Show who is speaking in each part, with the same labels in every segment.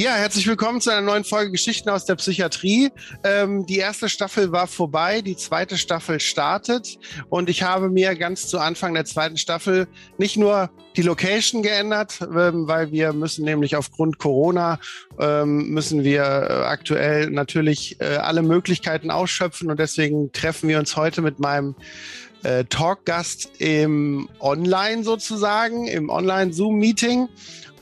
Speaker 1: Ja, herzlich willkommen zu einer neuen Folge Geschichten aus der Psychiatrie. Ähm, die erste Staffel war vorbei, die zweite Staffel startet und ich habe mir ganz zu Anfang der zweiten Staffel nicht nur die Location geändert, ähm, weil wir müssen nämlich aufgrund Corona ähm, müssen wir äh, aktuell natürlich äh, alle Möglichkeiten ausschöpfen und deswegen treffen wir uns heute mit meinem äh, Talkgast im Online sozusagen, im Online-Zoom-Meeting.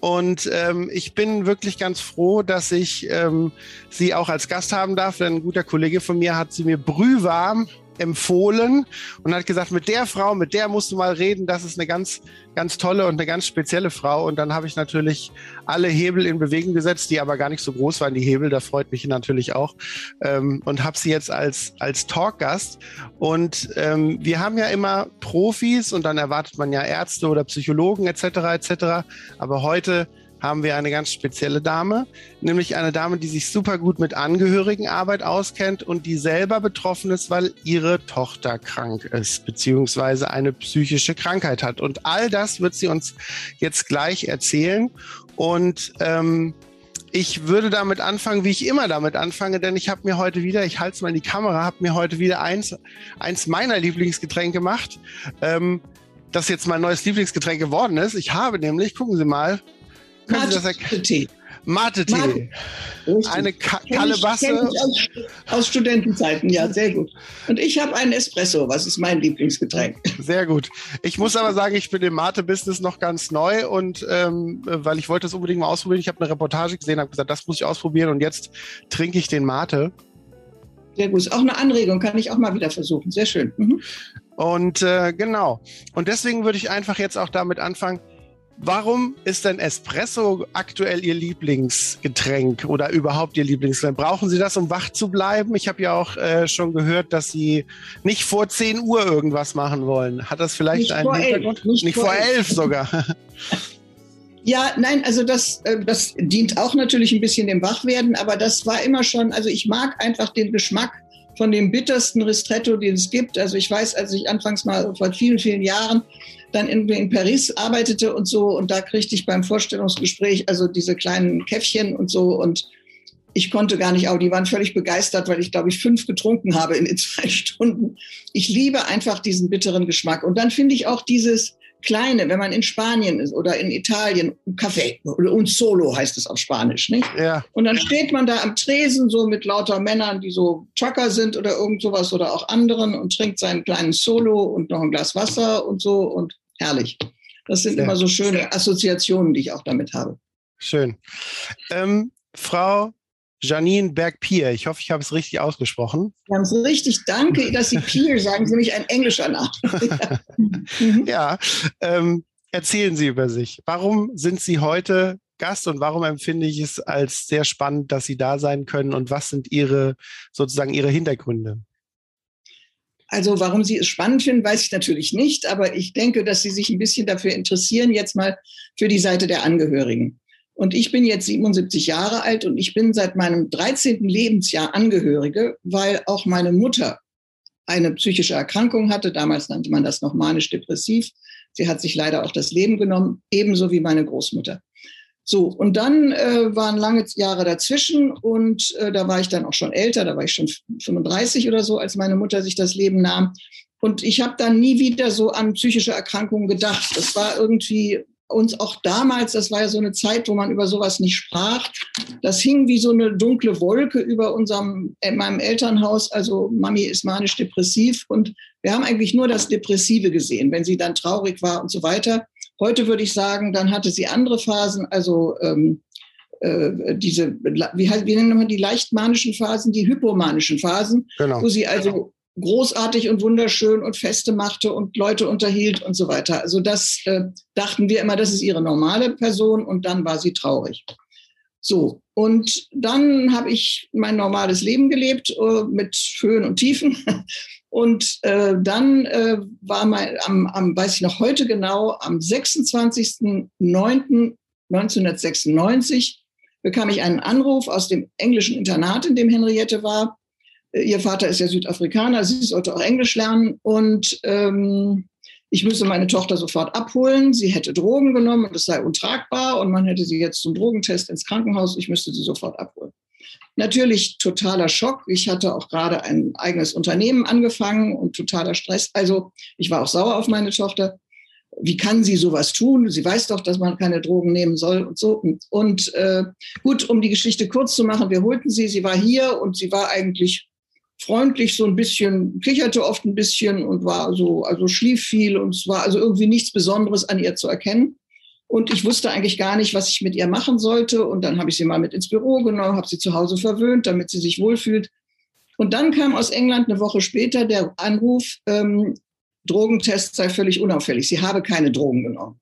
Speaker 1: Und ähm, ich bin wirklich ganz froh, dass ich ähm, sie auch als Gast haben darf, denn ein guter Kollege von mir hat sie mir brühwarm empfohlen und hat gesagt, mit der Frau, mit der musst du mal reden, das ist eine ganz, ganz tolle und eine ganz spezielle Frau. Und dann habe ich natürlich alle Hebel in Bewegung gesetzt, die aber gar nicht so groß waren, die Hebel, das freut mich natürlich auch. Ähm, und habe sie jetzt als, als Talkgast. Und ähm, wir haben ja immer Profis und dann erwartet man ja Ärzte oder Psychologen etc. etc. Aber heute haben wir eine ganz spezielle Dame, nämlich eine Dame, die sich super gut mit Angehörigenarbeit auskennt und die selber betroffen ist, weil ihre Tochter krank ist, beziehungsweise eine psychische Krankheit hat. Und all das wird sie uns jetzt gleich erzählen. Und ähm, ich würde damit anfangen, wie ich immer damit anfange, denn ich habe mir heute wieder, ich halte es mal in die Kamera, habe mir heute wieder eins, eins meiner Lieblingsgetränke gemacht, ähm, das jetzt mein neues Lieblingsgetränk geworden ist. Ich habe nämlich, gucken Sie mal, das erkennen? Mate-Tee. Eine Ka Kalebasse.
Speaker 2: Ich aus, aus, Studentenzeiten, ja, sehr gut. Und ich habe einen Espresso, was ist mein Lieblingsgetränk.
Speaker 1: Sehr gut. Ich muss aber sagen, ich bin im Mate-Business noch ganz neu und ähm, weil ich wollte es unbedingt mal ausprobieren. Ich habe eine Reportage gesehen, habe gesagt, das muss ich ausprobieren und jetzt trinke ich den Mate.
Speaker 2: Sehr gut. Ist auch eine Anregung, kann ich auch mal wieder versuchen. Sehr schön. Mhm.
Speaker 1: Und äh, genau. Und deswegen würde ich einfach jetzt auch damit anfangen, Warum ist denn Espresso aktuell Ihr Lieblingsgetränk oder überhaupt Ihr Lieblingsgetränk? Brauchen Sie das, um wach zu bleiben? Ich habe ja auch äh, schon gehört, dass Sie nicht vor 10 Uhr irgendwas machen wollen. Hat das vielleicht nicht einen Hintergrund?
Speaker 2: Elf, nicht, nicht, vor 11 sogar. Ja, nein, also das, äh, das dient auch natürlich ein bisschen dem Wachwerden, aber das war immer schon, also ich mag einfach den Geschmack von dem bittersten Ristretto, den es gibt. Also ich weiß, als ich anfangs mal vor vielen, vielen Jahren dann in, in Paris arbeitete und so. Und da kriegte ich beim Vorstellungsgespräch also diese kleinen Käffchen und so. Und ich konnte gar nicht, aber die waren völlig begeistert, weil ich, glaube ich, fünf getrunken habe in den zwei Stunden. Ich liebe einfach diesen bitteren Geschmack. Und dann finde ich auch dieses, kleine, wenn man in Spanien ist oder in Italien, Kaffee oder un solo heißt es auf Spanisch, nicht?
Speaker 1: Ja.
Speaker 2: Und dann steht man da am Tresen so mit lauter Männern, die so Trucker sind oder irgend sowas oder auch anderen und trinkt seinen kleinen Solo und noch ein Glas Wasser und so und herrlich. Das sind Sehr. immer so schöne Assoziationen, die ich auch damit habe.
Speaker 1: Schön. Ähm, Frau Janine Berg-Pier. Ich hoffe, ich habe es richtig ausgesprochen.
Speaker 2: Sie haben es richtig. Danke, dass Sie Pier sagen. Sie nämlich ein englischer Name.
Speaker 1: ja, ähm, erzählen Sie über sich. Warum sind Sie heute Gast und warum empfinde ich es als sehr spannend, dass Sie da sein können und was sind Ihre sozusagen Ihre Hintergründe?
Speaker 2: Also warum Sie es spannend finden, weiß ich natürlich nicht, aber ich denke, dass Sie sich ein bisschen dafür interessieren, jetzt mal für die Seite der Angehörigen. Und ich bin jetzt 77 Jahre alt und ich bin seit meinem 13. Lebensjahr Angehörige, weil auch meine Mutter eine psychische Erkrankung hatte. Damals nannte man das noch manisch-depressiv. Sie hat sich leider auch das Leben genommen, ebenso wie meine Großmutter. So, und dann äh, waren lange Jahre dazwischen und äh, da war ich dann auch schon älter, da war ich schon 35 oder so, als meine Mutter sich das Leben nahm. Und ich habe dann nie wieder so an psychische Erkrankungen gedacht. Das war irgendwie uns auch damals, das war ja so eine Zeit, wo man über sowas nicht sprach, das hing wie so eine dunkle Wolke über unserem, in meinem Elternhaus. Also Mami ist manisch-depressiv und wir haben eigentlich nur das Depressive gesehen, wenn sie dann traurig war und so weiter. Heute würde ich sagen, dann hatte sie andere Phasen, also ähm, äh, diese, wie, wie nennen wir die leicht manischen Phasen, die hypomanischen Phasen, genau. wo sie also großartig und wunderschön und Feste machte und Leute unterhielt und so weiter. Also das äh, dachten wir immer, das ist ihre normale Person und dann war sie traurig. So, und dann habe ich mein normales Leben gelebt äh, mit Höhen und Tiefen. Und äh, dann äh, war mein, am, am, weiß ich noch heute genau, am 26.09.1996 bekam ich einen Anruf aus dem englischen Internat, in dem Henriette war. Äh, ihr Vater ist ja Südafrikaner, sie sollte auch Englisch lernen und ähm, ich müsse meine Tochter sofort abholen. Sie hätte Drogen genommen und es sei untragbar und man hätte sie jetzt zum Drogentest ins Krankenhaus. Ich müsste sie sofort abholen. Natürlich totaler Schock. Ich hatte auch gerade ein eigenes Unternehmen angefangen und totaler Stress. Also ich war auch sauer auf meine Tochter. Wie kann sie sowas tun? Sie weiß doch, dass man keine Drogen nehmen soll und so. Und, äh, gut, um die Geschichte kurz zu machen, wir holten sie. Sie war hier und sie war eigentlich freundlich, so ein bisschen, kicherte oft ein bisschen und war so, also schlief viel und es war also irgendwie nichts Besonderes an ihr zu erkennen. Und ich wusste eigentlich gar nicht, was ich mit ihr machen sollte. Und dann habe ich sie mal mit ins Büro genommen, habe sie zu Hause verwöhnt, damit sie sich wohlfühlt. Und dann kam aus England eine Woche später der Anruf, ähm, Drogentest sei völlig unauffällig. Sie habe keine Drogen genommen.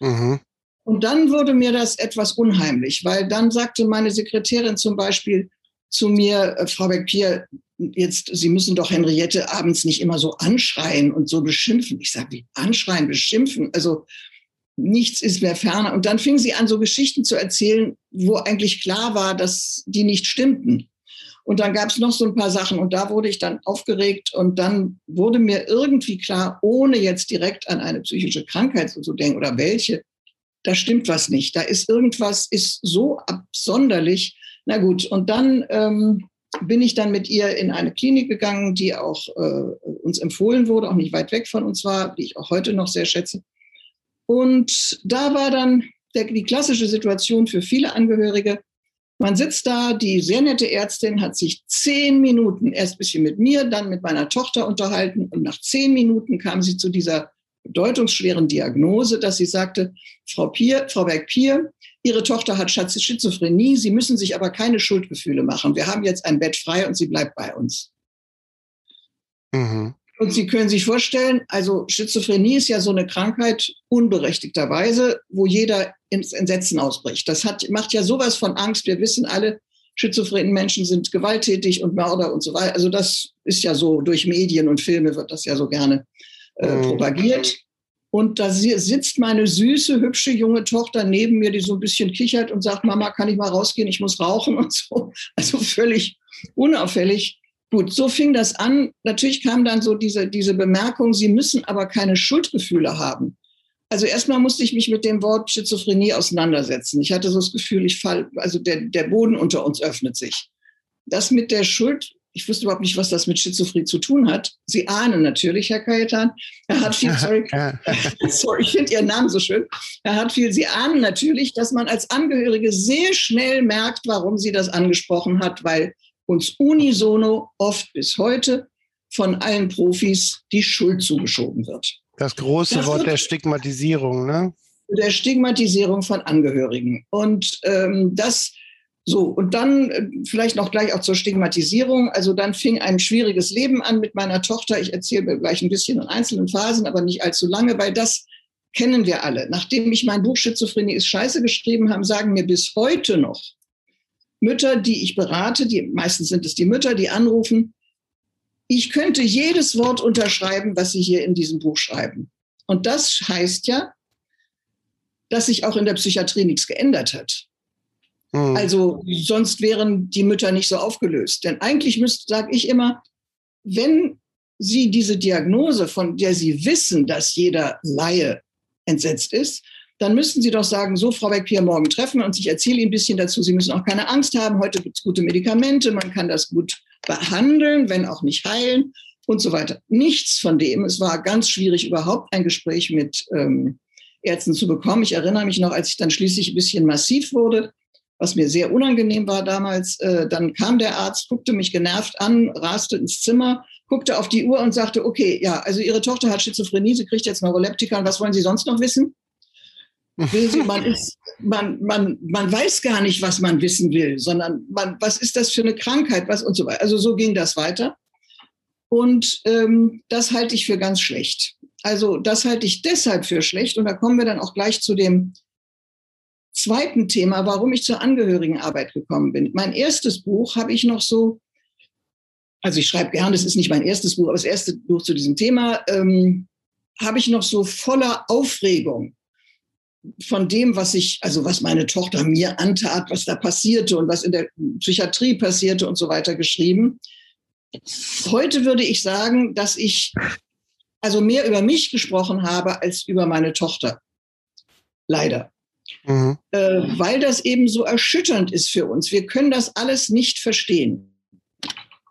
Speaker 2: Mhm. Und dann wurde mir das etwas unheimlich, weil dann sagte meine Sekretärin zum Beispiel zu mir, äh, Frau Beck-Pier, jetzt, Sie müssen doch Henriette abends nicht immer so anschreien und so beschimpfen. Ich sage, wie anschreien, beschimpfen? Also nichts ist mehr ferner. Und dann fing sie an, so Geschichten zu erzählen, wo eigentlich klar war, dass die nicht stimmten. Und dann gab es noch so ein paar Sachen und da wurde ich dann aufgeregt und dann wurde mir irgendwie klar, ohne jetzt direkt an eine psychische Krankheit zu denken oder welche, da stimmt was nicht. Da ist irgendwas, ist so absonderlich. Na gut, und dann ähm, bin ich dann mit ihr in eine Klinik gegangen, die auch äh, uns empfohlen wurde, auch nicht weit weg von uns war, die ich auch heute noch sehr schätze. Und da war dann der, die klassische Situation für viele Angehörige. Man sitzt da, die sehr nette Ärztin hat sich zehn Minuten erst ein bisschen mit mir, dann mit meiner Tochter unterhalten und nach zehn Minuten kam sie zu dieser bedeutungsschweren Diagnose, dass sie sagte, Frau, Pier, Frau Berg-Pier, Ihre Tochter hat Schizophrenie, Sie müssen sich aber keine Schuldgefühle machen. Wir haben jetzt ein Bett frei und sie bleibt bei uns. Mhm. Und Sie können sich vorstellen, also Schizophrenie ist ja so eine Krankheit unberechtigterweise, wo jeder ins Entsetzen ausbricht. Das hat, macht ja sowas von Angst. Wir wissen alle, schizophrenen Menschen sind gewalttätig und Mörder und so weiter. Also das ist ja so, durch Medien und Filme wird das ja so gerne äh, mhm. propagiert. Und da sitzt meine süße, hübsche junge Tochter neben mir, die so ein bisschen kichert und sagt, Mama, kann ich mal rausgehen, ich muss rauchen und so. Also völlig unauffällig. Gut, so fing das an. Natürlich kam dann so diese, diese Bemerkung, Sie müssen aber keine Schuldgefühle haben. Also erstmal musste ich mich mit dem Wort Schizophrenie auseinandersetzen. Ich hatte so das Gefühl, ich fall, also der, der Boden unter uns öffnet sich. Das mit der Schuld, ich wusste überhaupt nicht, was das mit Schizophrenie zu tun hat. Sie ahnen natürlich, Herr Kajetan. Er hat viel, sorry, sorry, ich finde Ihren Namen so schön. Er hat viel, Sie ahnen natürlich, dass man als Angehörige sehr schnell merkt, warum sie das angesprochen hat, weil uns unisono oft bis heute von allen Profis die Schuld zugeschoben wird.
Speaker 1: Das große das Wort der Stigmatisierung, ne?
Speaker 2: Der Stigmatisierung von Angehörigen. Und ähm, das so, und dann äh, vielleicht noch gleich auch zur Stigmatisierung. Also dann fing ein schwieriges Leben an mit meiner Tochter. Ich erzähle gleich ein bisschen in einzelnen Phasen, aber nicht allzu lange, weil das kennen wir alle. Nachdem ich mein Buch Schizophrenie ist scheiße geschrieben habe, sagen mir bis heute noch Mütter, die ich berate, die meistens sind es die Mütter, die anrufen, ich könnte jedes Wort unterschreiben, was Sie hier in diesem Buch schreiben. Und das heißt ja, dass sich auch in der Psychiatrie nichts geändert hat. Mhm. Also sonst wären die Mütter nicht so aufgelöst. Denn eigentlich müsste, sage ich immer, wenn Sie diese Diagnose, von der Sie wissen, dass jeder Laie entsetzt ist, dann müssten Sie doch sagen, so, Frau Beck, wir morgen treffen und ich erzähle Ihnen ein bisschen dazu. Sie müssen auch keine Angst haben. Heute gibt es gute Medikamente. Man kann das gut behandeln, wenn auch nicht heilen und so weiter. Nichts von dem. Es war ganz schwierig, überhaupt ein Gespräch mit ähm, Ärzten zu bekommen. Ich erinnere mich noch, als ich dann schließlich ein bisschen massiv wurde, was mir sehr unangenehm war damals, äh, dann kam der Arzt, guckte mich genervt an, raste ins Zimmer, guckte auf die Uhr und sagte, okay, ja, also Ihre Tochter hat Schizophrenie, sie kriegt jetzt Neuroleptika und was wollen Sie sonst noch wissen? man, ist, man, man, man weiß gar nicht, was man wissen will, sondern man, was ist das für eine Krankheit, was und so weiter. Also so ging das weiter. Und ähm, das halte ich für ganz schlecht. Also das halte ich deshalb für schlecht. Und da kommen wir dann auch gleich zu dem zweiten Thema, warum ich zur Angehörigenarbeit gekommen bin. Mein erstes Buch habe ich noch so also ich schreibe gern, das ist nicht mein erstes Buch, aber das erste Buch zu diesem Thema, ähm, habe ich noch so voller Aufregung von dem, was ich, also was meine Tochter mir antat, was da passierte und was in der Psychiatrie passierte und so weiter geschrieben. Heute würde ich sagen, dass ich also mehr über mich gesprochen habe als über meine Tochter. Leider. Mhm. Äh, weil das eben so erschütternd ist für uns. Wir können das alles nicht verstehen.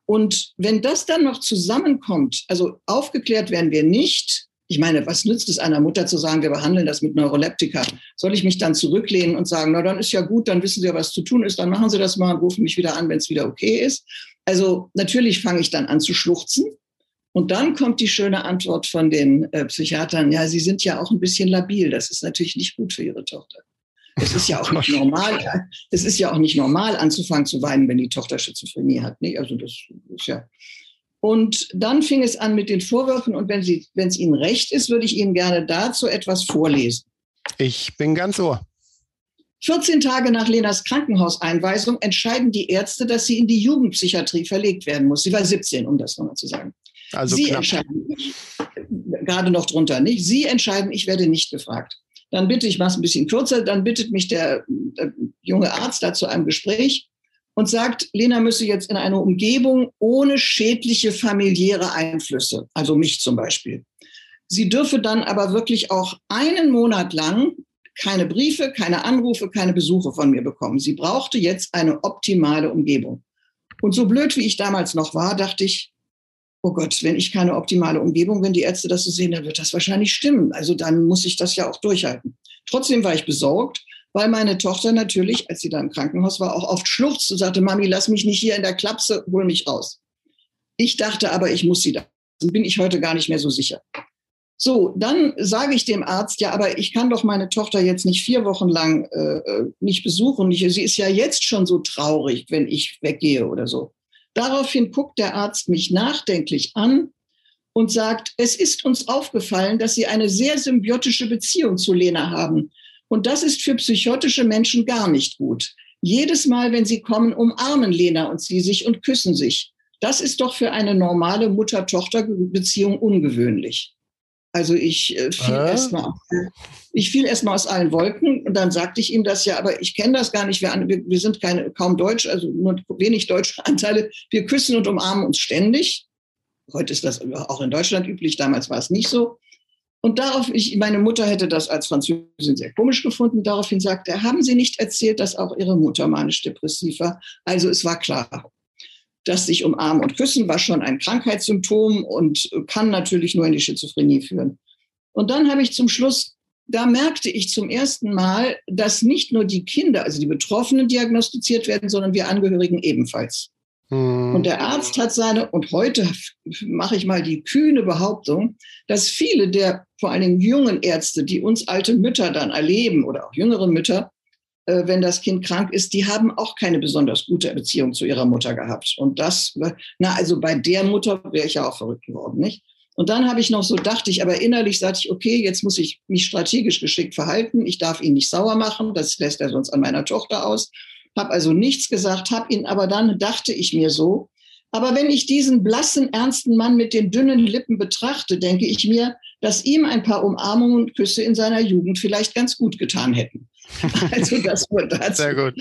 Speaker 2: Und wenn das dann noch zusammenkommt, also aufgeklärt werden wir nicht, ich meine, was nützt es einer Mutter zu sagen, wir behandeln das mit Neuroleptika? Soll ich mich dann zurücklehnen und sagen, na dann ist ja gut, dann wissen Sie ja, was zu tun ist, dann machen Sie das mal und rufen mich wieder an, wenn es wieder okay ist. Also natürlich fange ich dann an zu schluchzen. Und dann kommt die schöne Antwort von den äh, Psychiatern, ja, Sie sind ja auch ein bisschen labil. Das ist natürlich nicht gut für Ihre Tochter. Es ist ja auch nicht normal. Es ist ja auch nicht normal, anzufangen zu weinen, wenn die Tochter Schizophrenie hat. Nicht? Also das ist ja. Und dann fing es an mit den Vorwürfen. Und wenn, Sie, wenn es Ihnen recht ist, würde ich Ihnen gerne dazu etwas vorlesen.
Speaker 1: Ich bin ganz ohr.
Speaker 2: 14 Tage nach Lenas Krankenhauseinweisung entscheiden die Ärzte, dass sie in die Jugendpsychiatrie verlegt werden muss. Sie war 17, um das nochmal zu sagen. Also sie knapp. entscheiden, gerade noch drunter nicht. Sie entscheiden, ich werde nicht gefragt. Dann bitte, ich mache es ein bisschen kürzer, dann bittet mich der, der junge Arzt da zu einem Gespräch und sagt, Lena müsse jetzt in eine Umgebung ohne schädliche familiäre Einflüsse, also mich zum Beispiel. Sie dürfe dann aber wirklich auch einen Monat lang keine Briefe, keine Anrufe, keine Besuche von mir bekommen. Sie brauchte jetzt eine optimale Umgebung. Und so blöd wie ich damals noch war, dachte ich, oh Gott, wenn ich keine optimale Umgebung, wenn die Ärzte das so sehen, dann wird das wahrscheinlich stimmen. Also dann muss ich das ja auch durchhalten. Trotzdem war ich besorgt, weil meine Tochter natürlich, als sie da im Krankenhaus war, auch oft schluchzte und sagte, Mami, lass mich nicht hier in der Klapse, hol mich raus. Ich dachte aber, ich muss sie da. Bin ich heute gar nicht mehr so sicher. So, dann sage ich dem Arzt, ja, aber ich kann doch meine Tochter jetzt nicht vier Wochen lang äh, äh nicht besuchen. sie ist ja jetzt schon so traurig, wenn ich weggehe oder so. Daraufhin guckt der Arzt mich nachdenklich an und sagt, es ist uns aufgefallen, dass Sie eine sehr symbiotische Beziehung zu Lena haben. Und das ist für psychotische Menschen gar nicht gut. Jedes Mal, wenn sie kommen, umarmen Lena und sie sich und küssen sich. Das ist doch für eine normale Mutter-Tochter-Beziehung ungewöhnlich. Also ich äh, fiel äh? erstmal ich fiel erstmal aus allen Wolken und dann sagte ich ihm das ja, aber ich kenne das gar nicht. Wir, wir, sind keine, kaum Deutsch, also nur wenig deutsche Anteile. Wir küssen und umarmen uns ständig. Heute ist das auch in Deutschland üblich, damals war es nicht so. Und darauf, ich, meine Mutter hätte das als Französin sehr komisch gefunden. Daraufhin sagte er, haben Sie nicht erzählt, dass auch Ihre Mutter manisch-depressiv war? Also es war klar das sich umarmen und küssen war schon ein Krankheitssymptom und kann natürlich nur in die Schizophrenie führen. Und dann habe ich zum Schluss, da merkte ich zum ersten Mal, dass nicht nur die Kinder, also die Betroffenen diagnostiziert werden, sondern wir Angehörigen ebenfalls. Hm. Und der Arzt hat seine, und heute mache ich mal die kühne Behauptung, dass viele der vor allen Dingen jungen Ärzte, die uns alte Mütter dann erleben oder auch jüngere Mütter, wenn das Kind krank ist, die haben auch keine besonders gute Beziehung zu ihrer Mutter gehabt. Und das, na, also bei der Mutter wäre ich ja auch verrückt geworden, nicht? Und dann habe ich noch so, dachte ich, aber innerlich sagte ich, okay, jetzt muss ich mich strategisch geschickt verhalten. Ich darf ihn nicht sauer machen, das lässt er sonst an meiner Tochter aus. Habe also nichts gesagt, habe ihn, aber dann dachte ich mir so, aber wenn ich diesen blassen, ernsten Mann mit den dünnen Lippen betrachte, denke ich mir, dass ihm ein paar Umarmungen und Küsse in seiner Jugend vielleicht ganz gut getan hätten. Also das wurde dazu. Sehr gut.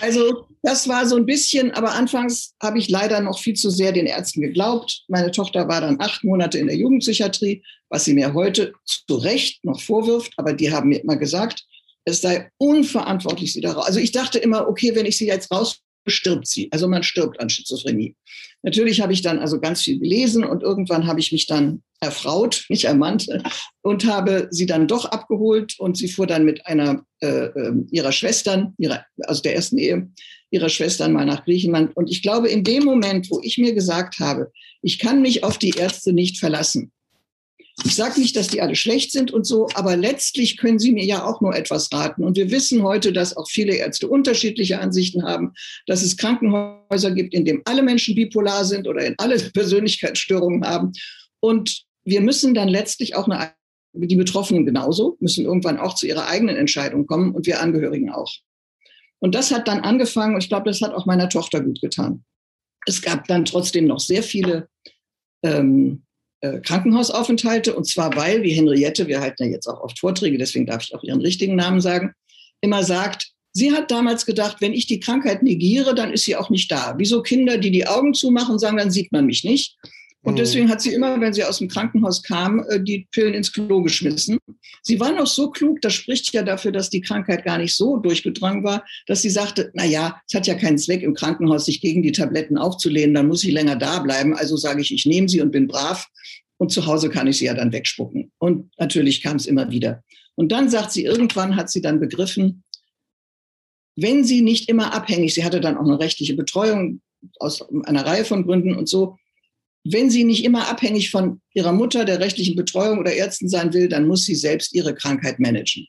Speaker 2: Also das war so ein bisschen, aber anfangs habe ich leider noch viel zu sehr den Ärzten geglaubt. Meine Tochter war dann acht Monate in der Jugendpsychiatrie, was sie mir heute zu Recht noch vorwirft, aber die haben mir immer gesagt, es sei unverantwortlich, sie da raus. Also ich dachte immer, okay, wenn ich sie jetzt raus stirbt sie. Also man stirbt an Schizophrenie. Natürlich habe ich dann also ganz viel gelesen und irgendwann habe ich mich dann erfraut, nicht ermannt, und habe sie dann doch abgeholt und sie fuhr dann mit einer äh, ähm, ihrer Schwestern, ihrer, also der ersten Ehe, ihrer Schwestern mal nach Griechenland. Und ich glaube, in dem Moment, wo ich mir gesagt habe, ich kann mich auf die Ärzte nicht verlassen, ich sage nicht, dass die alle schlecht sind und so, aber letztlich können sie mir ja auch nur etwas raten. Und wir wissen heute, dass auch viele Ärzte unterschiedliche Ansichten haben, dass es Krankenhäuser gibt, in denen alle Menschen bipolar sind oder in alle Persönlichkeitsstörungen haben. Und wir müssen dann letztlich auch eine, die Betroffenen genauso, müssen irgendwann auch zu ihrer eigenen Entscheidung kommen und wir Angehörigen auch. Und das hat dann angefangen, und ich glaube, das hat auch meiner Tochter gut getan. Es gab dann trotzdem noch sehr viele ähm, äh, Krankenhausaufenthalte. Und zwar, weil, wie Henriette, wir halten ja jetzt auch oft Vorträge, deswegen darf ich auch ihren richtigen Namen sagen, immer sagt, sie hat damals gedacht, wenn ich die Krankheit negiere, dann ist sie auch nicht da. Wie so Kinder, die die Augen zumachen sagen, dann sieht man mich nicht. Und mhm. deswegen hat sie immer, wenn sie aus dem Krankenhaus kam, äh, die Pillen ins Klo geschmissen. Sie war noch so klug, das spricht ja dafür, dass die Krankheit gar nicht so durchgedrungen war, dass sie sagte, na ja, es hat ja keinen Zweck im Krankenhaus, sich gegen die Tabletten aufzulehnen, dann muss ich länger da bleiben. Also sage ich, ich nehme sie und bin brav. Und zu Hause kann ich sie ja dann wegspucken. Und natürlich kam es immer wieder. Und dann sagt sie, irgendwann hat sie dann begriffen, wenn sie nicht immer abhängig, sie hatte dann auch eine rechtliche Betreuung aus einer Reihe von Gründen und so, wenn sie nicht immer abhängig von ihrer Mutter, der rechtlichen Betreuung oder Ärzten sein will, dann muss sie selbst ihre Krankheit managen.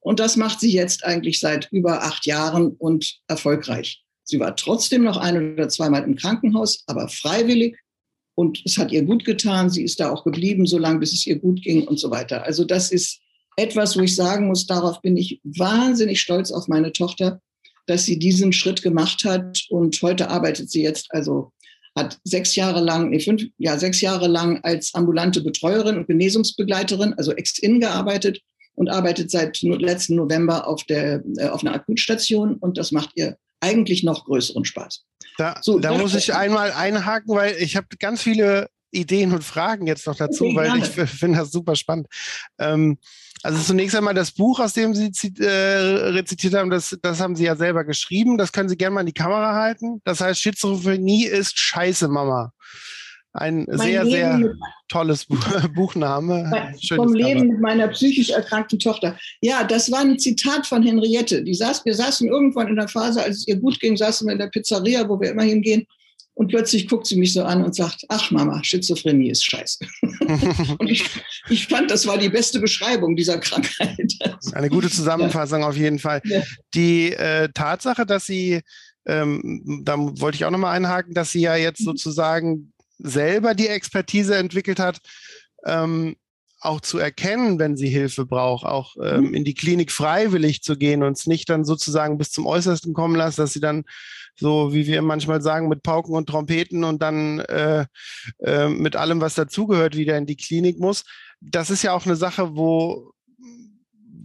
Speaker 2: Und das macht sie jetzt eigentlich seit über acht Jahren und erfolgreich. Sie war trotzdem noch ein oder zweimal im Krankenhaus, aber freiwillig. Und es hat ihr gut getan. Sie ist da auch geblieben, so lange, bis es ihr gut ging und so weiter. Also das ist etwas, wo ich sagen muss, darauf bin ich wahnsinnig stolz auf meine Tochter, dass sie diesen Schritt gemacht hat. Und heute arbeitet sie jetzt also hat sechs Jahre lang, nee, fünf, ja, sechs Jahre lang als ambulante Betreuerin und Genesungsbegleiterin, also Ex-In gearbeitet und arbeitet seit letzten November auf der, äh, auf einer Akutstation und das macht ihr eigentlich noch größeren Spaß.
Speaker 1: Da, so, da muss ich einmal einhaken, weil ich habe ganz viele Ideen und Fragen jetzt noch dazu, okay, weil ich finde das super spannend. Ähm, also zunächst einmal das Buch, aus dem Sie äh, rezitiert haben, das, das haben Sie ja selber geschrieben. Das können Sie gerne mal in die Kamera halten. Das heißt, Schizophrenie ist Scheiße, Mama. Ein mein sehr, Leben sehr tolles Buch, Buchname.
Speaker 2: Vom Leben Cover. mit meiner psychisch erkrankten Tochter. Ja, das war ein Zitat von Henriette. Die saß, wir saßen irgendwann in der Phase, als es ihr gut ging, saßen wir in der Pizzeria, wo wir immer hingehen. Und plötzlich guckt sie mich so an und sagt, ach Mama, Schizophrenie ist scheiße. und ich, ich fand, das war die beste Beschreibung dieser Krankheit.
Speaker 1: Eine gute Zusammenfassung ja. auf jeden Fall. Ja. Die äh, Tatsache, dass sie, ähm, da wollte ich auch nochmal einhaken, dass sie ja jetzt mhm. sozusagen selber die Expertise entwickelt hat, ähm, auch zu erkennen, wenn sie Hilfe braucht, auch ähm, mhm. in die Klinik freiwillig zu gehen und es nicht dann sozusagen bis zum Äußersten kommen lassen, dass sie dann so wie wir manchmal sagen, mit Pauken und Trompeten und dann äh, äh, mit allem, was dazugehört, wieder in die Klinik muss. Das ist ja auch eine Sache, wo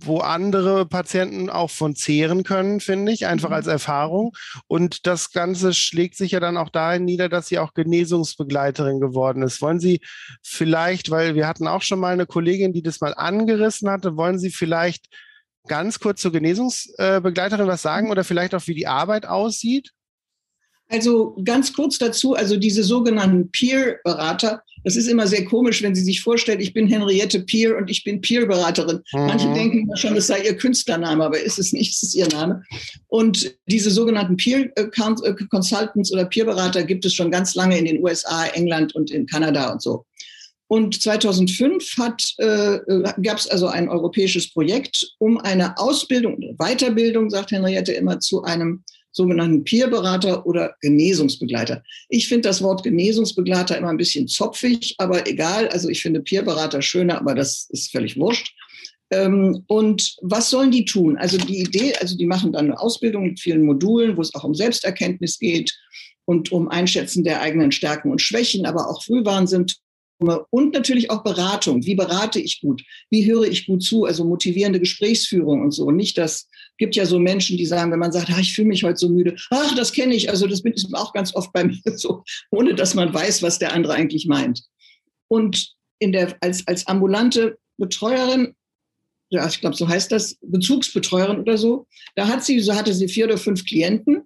Speaker 1: wo andere Patienten auch von zehren können, finde ich, einfach mhm. als Erfahrung. Und das Ganze schlägt sich ja dann auch dahin nieder, dass sie auch Genesungsbegleiterin geworden ist. Wollen Sie vielleicht, weil wir hatten auch schon mal eine Kollegin, die das mal angerissen hatte, wollen Sie vielleicht ganz kurz zur Genesungsbegleiterin was sagen oder vielleicht auch, wie die Arbeit aussieht?
Speaker 2: Also ganz kurz dazu, also diese sogenannten Peer-Berater, das ist immer sehr komisch, wenn Sie sich vorstellen, ich bin Henriette Peer und ich bin Peer-Beraterin. Mhm. Manche denken schon, das sei Ihr Künstlername, aber ist es nicht, es ist Ihr Name. Und diese sogenannten Peer-Consultants oder Peer-Berater gibt es schon ganz lange in den USA, England und in Kanada und so. Und 2005 äh, gab es also ein europäisches Projekt, um eine Ausbildung, Weiterbildung, sagt Henriette immer, zu einem sogenannten Peerberater oder Genesungsbegleiter. Ich finde das Wort Genesungsbegleiter immer ein bisschen zopfig, aber egal. Also ich finde Peerberater schöner, aber das ist völlig wurscht. Ähm, und was sollen die tun? Also die Idee, also die machen dann eine Ausbildung mit vielen Modulen, wo es auch um Selbsterkenntnis geht und um Einschätzen der eigenen Stärken und Schwächen, aber auch Frühwarnsymptome und natürlich auch Beratung. Wie berate ich gut? Wie höre ich gut zu? Also motivierende Gesprächsführung und so. Nicht das gibt ja so Menschen, die sagen, wenn man sagt, ah, ich fühle mich heute so müde, ach, das kenne ich. Also das bin ich auch ganz oft bei mir so, ohne dass man weiß, was der andere eigentlich meint. Und in der, als, als ambulante Betreuerin, ja, ich glaube, so heißt das, Bezugsbetreuerin oder so, da hat sie, so hatte sie vier oder fünf Klienten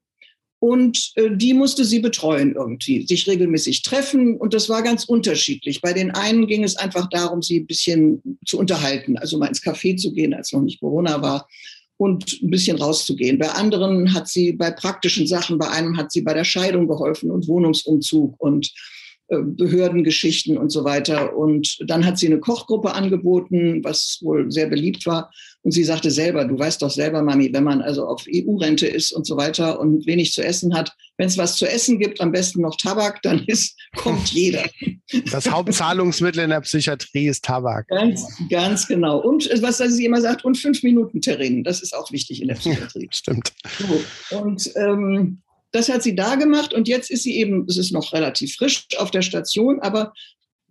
Speaker 2: und äh, die musste sie betreuen irgendwie, sich regelmäßig treffen. Und das war ganz unterschiedlich. Bei den einen ging es einfach darum, sie ein bisschen zu unterhalten, also mal ins Café zu gehen, als noch nicht Corona war und ein bisschen rauszugehen. Bei anderen hat sie bei praktischen Sachen, bei einem hat sie bei der Scheidung geholfen und Wohnungsumzug und äh, Behördengeschichten und so weiter. Und dann hat sie eine Kochgruppe angeboten, was wohl sehr beliebt war. Und sie sagte selber, du weißt doch selber, Mami, wenn man also auf EU-Rente ist und so weiter und wenig zu essen hat, wenn es was zu essen gibt, am besten noch Tabak, dann ist, kommt jeder.
Speaker 1: Das Hauptzahlungsmittel in der Psychiatrie ist Tabak.
Speaker 2: Ganz, ganz genau. Und äh, was sie immer sagt, und fünf Minuten Terrin, das ist auch wichtig in der Psychiatrie.
Speaker 1: Stimmt.
Speaker 2: So, und ähm, Das hat sie da gemacht und jetzt ist sie eben, es ist noch relativ frisch auf der Station, aber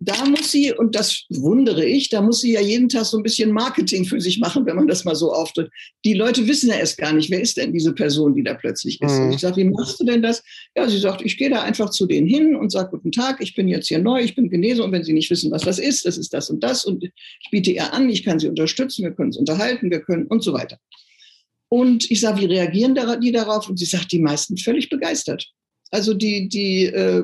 Speaker 2: da muss sie, und das wundere ich, da muss sie ja jeden Tag so ein bisschen Marketing für sich machen, wenn man das mal so auftritt. Die Leute wissen ja erst gar nicht, wer ist denn diese Person, die da plötzlich ist. Mhm. Ich sage, wie machst du denn das? Ja, sie sagt, ich gehe da einfach zu denen hin und sage, guten Tag, ich bin jetzt hier neu, ich bin Genese und wenn Sie nicht wissen, was das ist, das ist das und das und ich biete ihr an, ich kann Sie unterstützen, wir können uns unterhalten, wir können und so weiter. Und ich sage, wie reagieren die darauf? Und sie sagt, die meisten völlig begeistert. Also die, die äh,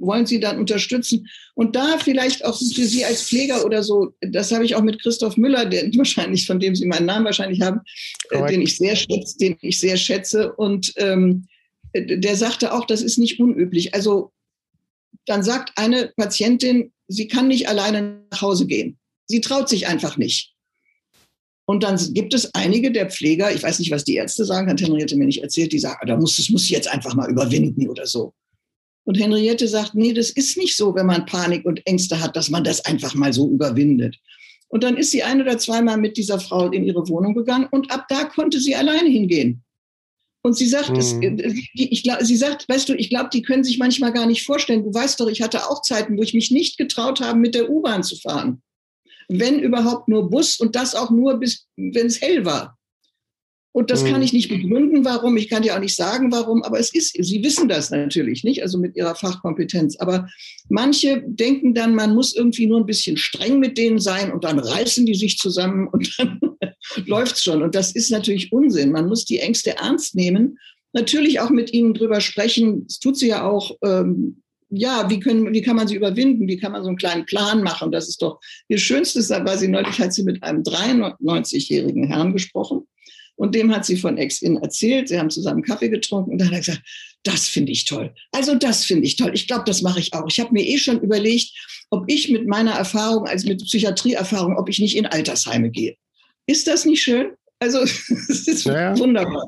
Speaker 2: wollen sie dann unterstützen. Und da vielleicht auch für Sie als Pfleger oder so, das habe ich auch mit Christoph Müller, der wahrscheinlich, von dem Sie meinen Namen wahrscheinlich haben, äh, den ich sehr schätze, den ich sehr schätze. Und ähm, der sagte auch, das ist nicht unüblich. Also dann sagt eine Patientin, sie kann nicht alleine nach Hause gehen. Sie traut sich einfach nicht. Und dann gibt es einige der Pfleger, ich weiß nicht, was die Ärzte sagen, hat Henriette mir nicht erzählt, die sagen, da muss, das muss ich jetzt einfach mal überwinden oder so. Und Henriette sagt, nee, das ist nicht so, wenn man Panik und Ängste hat, dass man das einfach mal so überwindet. Und dann ist sie ein oder zweimal mit dieser Frau in ihre Wohnung gegangen und ab da konnte sie alleine hingehen. Und sie sagt, mhm. es, ich glaub, sie sagt, weißt du, ich glaube, die können sich manchmal gar nicht vorstellen. Du weißt doch, ich hatte auch Zeiten, wo ich mich nicht getraut habe, mit der U-Bahn zu fahren. Wenn überhaupt nur Bus und das auch nur bis, wenn es hell war. Und das kann mhm. ich nicht begründen, warum. Ich kann dir auch nicht sagen, warum. Aber es ist, Sie wissen das natürlich nicht, also mit Ihrer Fachkompetenz. Aber manche denken dann, man muss irgendwie nur ein bisschen streng mit denen sein und dann reißen die sich zusammen und dann läuft's schon. Und das ist natürlich Unsinn. Man muss die Ängste ernst nehmen. Natürlich auch mit ihnen drüber sprechen. Das tut sie ja auch. Ähm, ja, wie, können, wie kann man sie überwinden? Wie kann man so einen kleinen Plan machen? Das ist doch ihr Schönstes. Da war sie neulich, hat sie mit einem 93-jährigen Herrn gesprochen und dem hat sie von Ex-In erzählt. Sie haben zusammen Kaffee getrunken und dann hat er gesagt, das finde ich toll. Also das finde ich toll. Ich glaube, das mache ich auch. Ich habe mir eh schon überlegt, ob ich mit meiner Erfahrung, also mit Psychiatrieerfahrung, ob ich nicht in Altersheime gehe. Ist das nicht schön? Also es ist naja. wunderbar.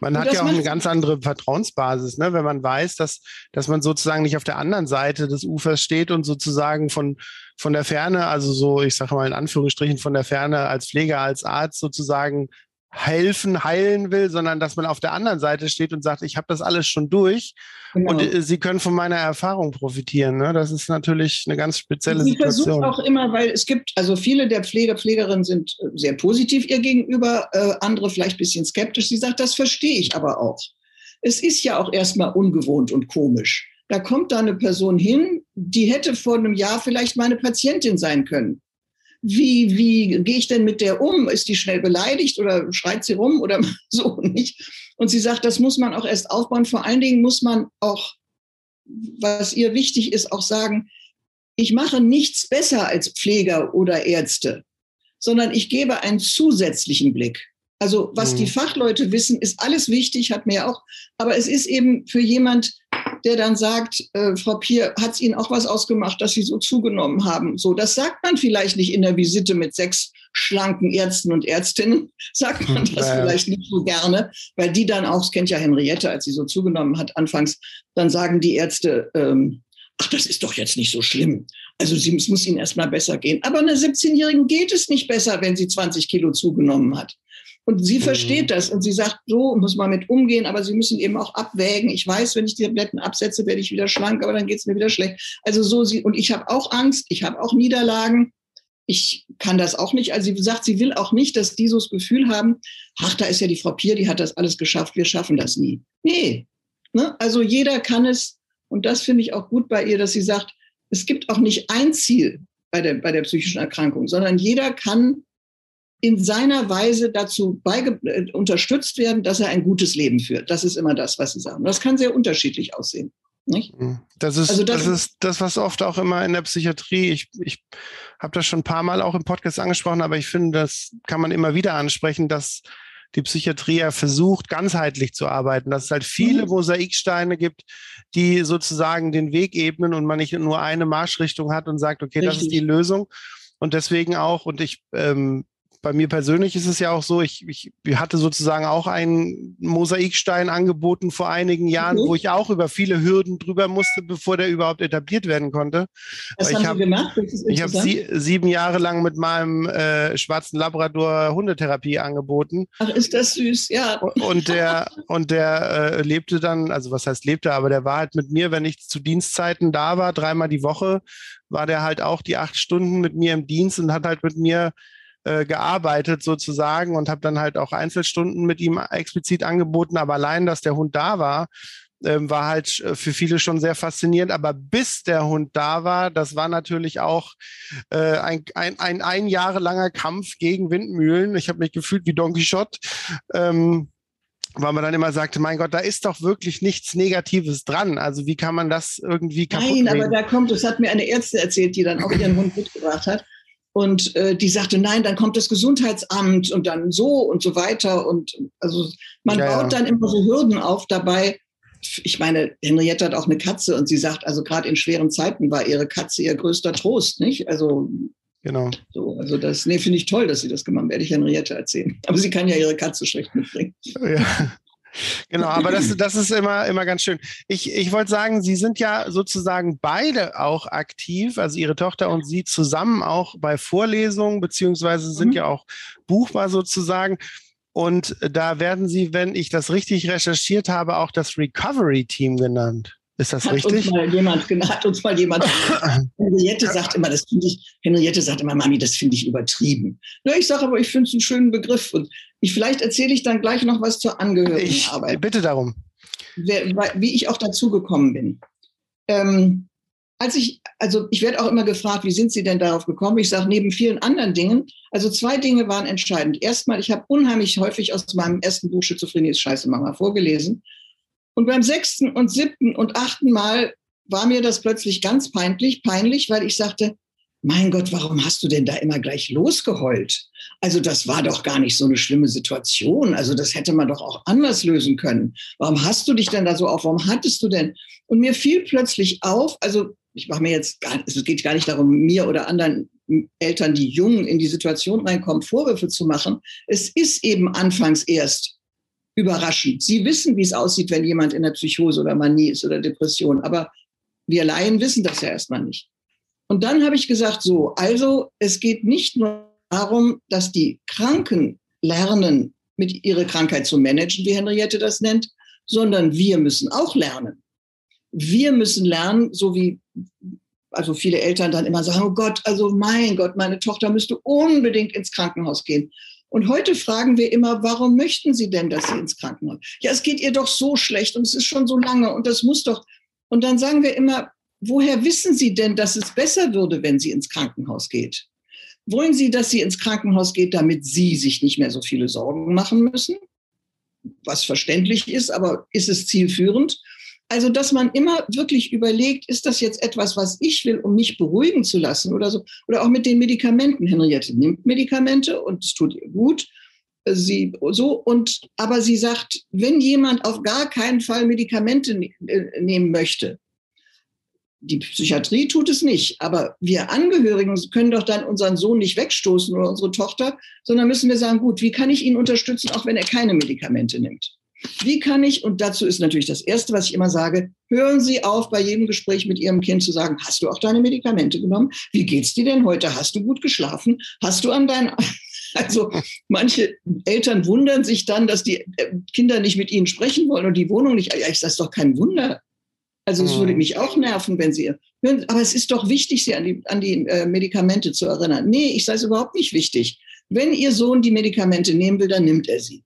Speaker 1: Man hat ja auch eine ganz andere Vertrauensbasis, ne? wenn man weiß, dass, dass man sozusagen nicht auf der anderen Seite des Ufers steht und sozusagen von, von der Ferne, also so, ich sage mal in Anführungsstrichen von der Ferne als Pfleger, als Arzt sozusagen helfen, heilen will, sondern dass man auf der anderen Seite steht und sagt, ich habe das alles schon durch genau. und äh, sie können von meiner Erfahrung profitieren. Ne? Das ist natürlich eine ganz spezielle sie Situation. Sie versucht
Speaker 2: auch immer, weil es gibt, also viele der Pfleger, Pflegerinnen sind äh, sehr positiv ihr gegenüber, äh, andere vielleicht ein bisschen skeptisch. Sie sagt, das verstehe ich aber auch. Es ist ja auch erstmal ungewohnt und komisch. Da kommt da eine Person hin, die hätte vor einem Jahr vielleicht meine Patientin sein können wie, wie gehe ich denn mit der um? Ist die schnell beleidigt oder schreit sie rum oder so nicht? Und sie sagt, das muss man auch erst aufbauen. Vor allen Dingen muss man auch, was ihr wichtig ist, auch sagen, ich mache nichts besser als Pfleger oder Ärzte, sondern ich gebe einen zusätzlichen Blick. Also was mhm. die Fachleute wissen, ist alles wichtig, hat mir auch, aber es ist eben für jemand, der dann sagt, äh, Frau Pier, hat es Ihnen auch was ausgemacht, dass Sie so zugenommen haben? So, das sagt man vielleicht nicht in der Visite mit sechs schlanken Ärzten und Ärztinnen, sagt man das ja. vielleicht nicht so gerne, weil die dann auch, das kennt ja Henriette, als sie so zugenommen hat anfangs, dann sagen die Ärzte, ähm, ach, das ist doch jetzt nicht so schlimm. Also sie, es muss ihnen erstmal besser gehen. Aber einer 17-Jährigen geht es nicht besser, wenn sie 20 Kilo zugenommen hat. Und sie mhm. versteht das und sie sagt, so muss man mit umgehen, aber sie müssen eben auch abwägen. Ich weiß, wenn ich die Tabletten absetze, werde ich wieder schlank, aber dann geht es mir wieder schlecht. Also so sie, und ich habe auch Angst, ich habe auch Niederlagen. Ich kann das auch nicht. Also sie sagt, sie will auch nicht, dass die so das Gefühl haben, ach, da ist ja die Frau Pier, die hat das alles geschafft, wir schaffen das nie. Nee. Ne? Also jeder kann es, und das finde ich auch gut bei ihr, dass sie sagt, es gibt auch nicht ein Ziel bei der, bei der psychischen Erkrankung, sondern jeder kann in seiner Weise dazu äh, unterstützt werden, dass er ein gutes Leben führt. Das ist immer das, was Sie sagen. Das kann sehr unterschiedlich aussehen. Nicht?
Speaker 1: Mhm. Das ist, also das, das, ist das, was oft auch immer in der Psychiatrie, ich, ich habe das schon ein paar Mal auch im Podcast angesprochen, aber ich finde, das kann man immer wieder ansprechen, dass die Psychiatrie ja versucht, ganzheitlich zu arbeiten, dass es halt viele mhm. Mosaiksteine gibt, die sozusagen den Weg ebnen und man nicht nur eine Marschrichtung hat und sagt, okay, Richtig. das ist die Lösung. Und deswegen auch, und ich ähm, bei mir persönlich ist es ja auch so, ich, ich hatte sozusagen auch einen Mosaikstein angeboten vor einigen Jahren, mhm. wo ich auch über viele Hürden drüber musste, bevor der überhaupt etabliert werden konnte.
Speaker 2: Was
Speaker 1: ich
Speaker 2: haben
Speaker 1: hab,
Speaker 2: Sie gemacht?
Speaker 1: Ich habe sie, sieben Jahre lang mit meinem äh, schwarzen Labrador Hundetherapie angeboten.
Speaker 2: Ach, ist das süß, ja.
Speaker 1: Und der, und der äh, lebte dann, also was heißt lebte, aber der war halt mit mir, wenn ich zu Dienstzeiten da war, dreimal die Woche, war der halt auch die acht Stunden mit mir im Dienst und hat halt mit mir äh, gearbeitet sozusagen und habe dann halt auch Einzelstunden mit ihm explizit angeboten. Aber allein, dass der Hund da war, ähm, war halt äh, für viele schon sehr faszinierend. Aber bis der Hund da war, das war natürlich auch äh, ein, ein, ein, ein jahrelanger Kampf gegen Windmühlen. Ich habe mich gefühlt wie Don Quixote. Ähm, weil man dann immer sagte, mein Gott, da ist doch wirklich nichts Negatives dran. Also wie kann man das irgendwie kaputt
Speaker 2: Nein, aber da kommt, das hat mir eine Ärztin erzählt, die dann auch ihren Hund mitgebracht hat. Und äh, die sagte, nein, dann kommt das Gesundheitsamt und dann so und so weiter. Und also man ja, baut ja. dann immer so Hürden auf dabei. Ich meine, Henriette hat auch eine Katze und sie sagt, also gerade in schweren Zeiten war ihre Katze ihr größter Trost, nicht? Also
Speaker 1: Genau.
Speaker 2: So, also das, nee, finde ich toll, dass sie das gemacht haben, werde ich Henriette erzählen. Aber sie kann ja ihre Katze schlecht mitbringen. Ja.
Speaker 1: Genau, aber das, das ist immer, immer ganz schön. Ich, ich wollte sagen, Sie sind ja sozusagen beide auch aktiv, also Ihre Tochter und Sie zusammen auch bei Vorlesungen, beziehungsweise sind mhm. ja auch buchbar sozusagen. Und da werden Sie, wenn ich das richtig recherchiert habe, auch das Recovery-Team genannt. Ist das
Speaker 2: hat
Speaker 1: richtig?
Speaker 2: Uns mal jemand, hat uns mal jemand. Henriette sagt immer, das finde ich, Henriette sagt immer, Mami, das finde ich übertrieben. Ja, ich sage aber, ich finde es einen schönen Begriff. Und ich, vielleicht erzähle ich dann gleich noch was zur Angehörigenarbeit.
Speaker 1: Ich bitte darum.
Speaker 2: Wie ich auch dazu gekommen bin. Ähm, als ich, also ich werde auch immer gefragt, wie sind Sie denn darauf gekommen? Ich sage, neben vielen anderen Dingen, also zwei Dinge waren entscheidend. Erstmal, ich habe unheimlich häufig aus meinem ersten Buch Schizophrenie ist Scheiße Mama vorgelesen. Und beim sechsten und siebten und achten Mal war mir das plötzlich ganz peinlich, peinlich, weil ich sagte, mein Gott, warum hast du denn da immer gleich losgeheult? Also das war doch gar nicht so eine schlimme Situation. Also das hätte man doch auch anders lösen können. Warum hast du dich denn da so auf? Warum hattest du denn? Und mir fiel plötzlich auf, also ich mache mir jetzt gar, es geht gar nicht darum, mir oder anderen Eltern, die jung in die Situation reinkommen, Vorwürfe zu machen. Es ist eben anfangs erst überraschend. Sie wissen, wie es aussieht, wenn jemand in der Psychose oder Manie ist oder Depression. Aber wir Laien wissen das ja erstmal nicht. Und dann habe ich gesagt, so, also es geht nicht nur darum, dass die Kranken lernen, mit ihrer Krankheit zu managen, wie Henriette das nennt, sondern wir müssen auch lernen. Wir müssen lernen, so wie also viele Eltern dann immer sagen, oh Gott, also mein Gott, meine Tochter müsste unbedingt ins Krankenhaus gehen. Und heute fragen wir immer, warum möchten Sie denn, dass sie ins Krankenhaus? Ja, es geht ihr doch so schlecht und es ist schon so lange und das muss doch. Und dann sagen wir immer, woher wissen Sie denn, dass es besser würde, wenn sie ins Krankenhaus geht? Wollen Sie, dass sie ins Krankenhaus geht, damit Sie sich nicht mehr so viele Sorgen machen müssen? Was verständlich ist, aber ist es zielführend? Also, dass man immer wirklich überlegt, ist das jetzt etwas, was ich will, um mich beruhigen zu lassen oder so? Oder auch mit den Medikamenten. Henriette nimmt Medikamente und es tut ihr gut. Sie so und aber sie sagt, wenn jemand auf gar keinen Fall Medikamente ne, äh, nehmen möchte, die Psychiatrie tut es nicht, aber wir Angehörigen können doch dann unseren Sohn nicht wegstoßen oder unsere Tochter, sondern müssen wir sagen, gut, wie kann ich ihn unterstützen, auch wenn er keine Medikamente nimmt? Wie kann ich, und dazu ist natürlich das Erste, was ich immer sage, hören Sie auf, bei jedem Gespräch mit Ihrem Kind zu sagen, hast du auch deine Medikamente genommen? Wie geht's dir denn heute? Hast du gut geschlafen? Hast du an deinen... Also manche Eltern wundern sich dann, dass die äh, Kinder nicht mit ihnen sprechen wollen und die Wohnung nicht. Ja, ich sage, doch kein Wunder. Also es würde mhm. mich auch nerven, wenn sie hören. Aber es ist doch wichtig, sie an die, an die äh, Medikamente zu erinnern. Nee, ich sage es überhaupt nicht wichtig. Wenn Ihr Sohn die Medikamente nehmen will, dann nimmt er sie.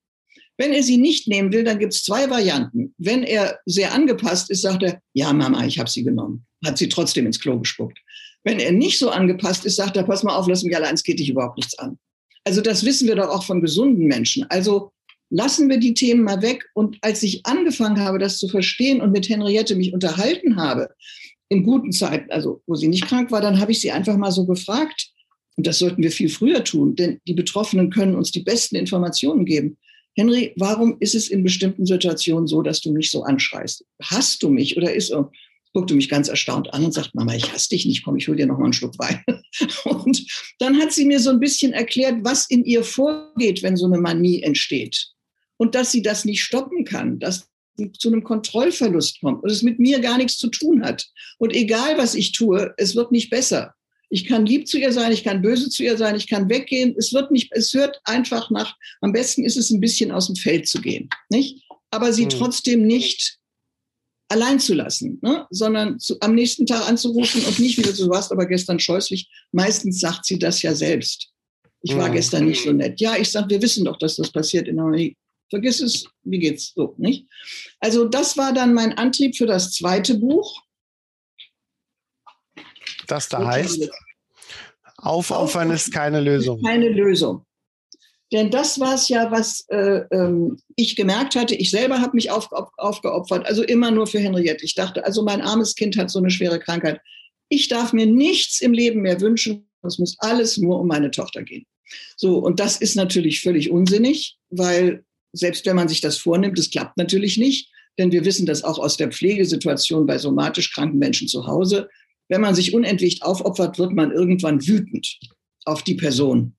Speaker 2: Wenn er sie nicht nehmen will, dann gibt es zwei Varianten. Wenn er sehr angepasst ist, sagt er, ja, Mama, ich habe sie genommen. Hat sie trotzdem ins Klo gespuckt. Wenn er nicht so angepasst ist, sagt er, pass mal auf, lass mich allein, es geht dich überhaupt nichts an. Also das wissen wir doch auch von gesunden Menschen. Also lassen wir die Themen mal weg. Und als ich angefangen habe, das zu verstehen und mit Henriette mich unterhalten habe, in guten Zeiten, also wo sie nicht krank war, dann habe ich sie einfach mal so gefragt. Und das sollten wir viel früher tun, denn die Betroffenen können uns die besten Informationen geben. Henry, warum ist es in bestimmten Situationen so, dass du mich so anschreist? Hast du mich oder ist so? guckte mich ganz erstaunt an und sagt, Mama, ich hasse dich nicht, komm, ich hol dir noch mal einen Schluck Wein. Und dann hat sie mir so ein bisschen erklärt, was in ihr vorgeht, wenn so eine Manie entsteht. Und dass sie das nicht stoppen kann, dass zu einem Kontrollverlust kommt und es mit mir gar nichts zu tun hat. Und egal, was ich tue, es wird nicht besser. Ich kann lieb zu ihr sein, ich kann böse zu ihr sein, ich kann weggehen. Es wird nicht, es hört einfach nach, am besten ist es ein bisschen aus dem Feld zu gehen, nicht? Aber sie mhm. trotzdem nicht allein zu lassen, ne? sondern zu, am nächsten Tag anzurufen und nicht wieder, du warst aber gestern scheußlich. Meistens sagt sie das ja selbst. Ich war mhm. gestern nicht so nett. Ja, ich sage, wir wissen doch, dass das passiert in Harmonie. Vergiss es, wie geht's so, nicht? Also das war dann mein Antrieb für das zweite Buch.
Speaker 1: Das da heißt, aufopfern ist keine Lösung.
Speaker 2: Keine Lösung. Denn das war es ja, was äh, ähm, ich gemerkt hatte. Ich selber habe mich auf, auf, aufgeopfert, also immer nur für Henriette. Ich dachte, also mein armes Kind hat so eine schwere Krankheit. Ich darf mir nichts im Leben mehr wünschen. Es muss alles nur um meine Tochter gehen. So, und das ist natürlich völlig unsinnig, weil selbst wenn man sich das vornimmt, es klappt natürlich nicht. Denn wir wissen das auch aus der Pflegesituation bei somatisch kranken Menschen zu Hause. Wenn man sich unentwegt aufopfert, wird man irgendwann wütend auf die Person,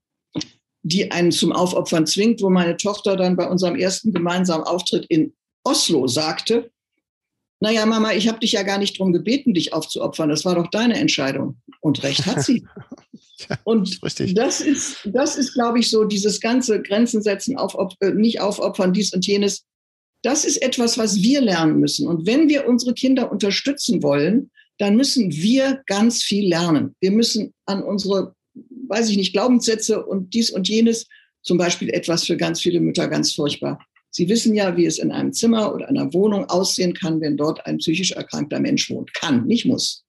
Speaker 2: die einen zum Aufopfern zwingt, wo meine Tochter dann bei unserem ersten gemeinsamen Auftritt in Oslo sagte, naja, Mama, ich habe dich ja gar nicht darum gebeten, dich aufzuopfern. Das war doch deine Entscheidung. Und recht hat sie. Und das ist, das ist, glaube ich, so dieses ganze Grenzen setzen, auf, äh, nicht aufopfern, dies und jenes. Das ist etwas, was wir lernen müssen. Und wenn wir unsere Kinder unterstützen wollen, dann müssen wir ganz viel lernen. Wir müssen an unsere, weiß ich nicht, Glaubenssätze und dies und jenes, zum Beispiel etwas für ganz viele Mütter ganz furchtbar. Sie wissen ja, wie es in einem Zimmer oder einer Wohnung aussehen kann, wenn dort ein psychisch erkrankter Mensch wohnt. Kann, nicht muss.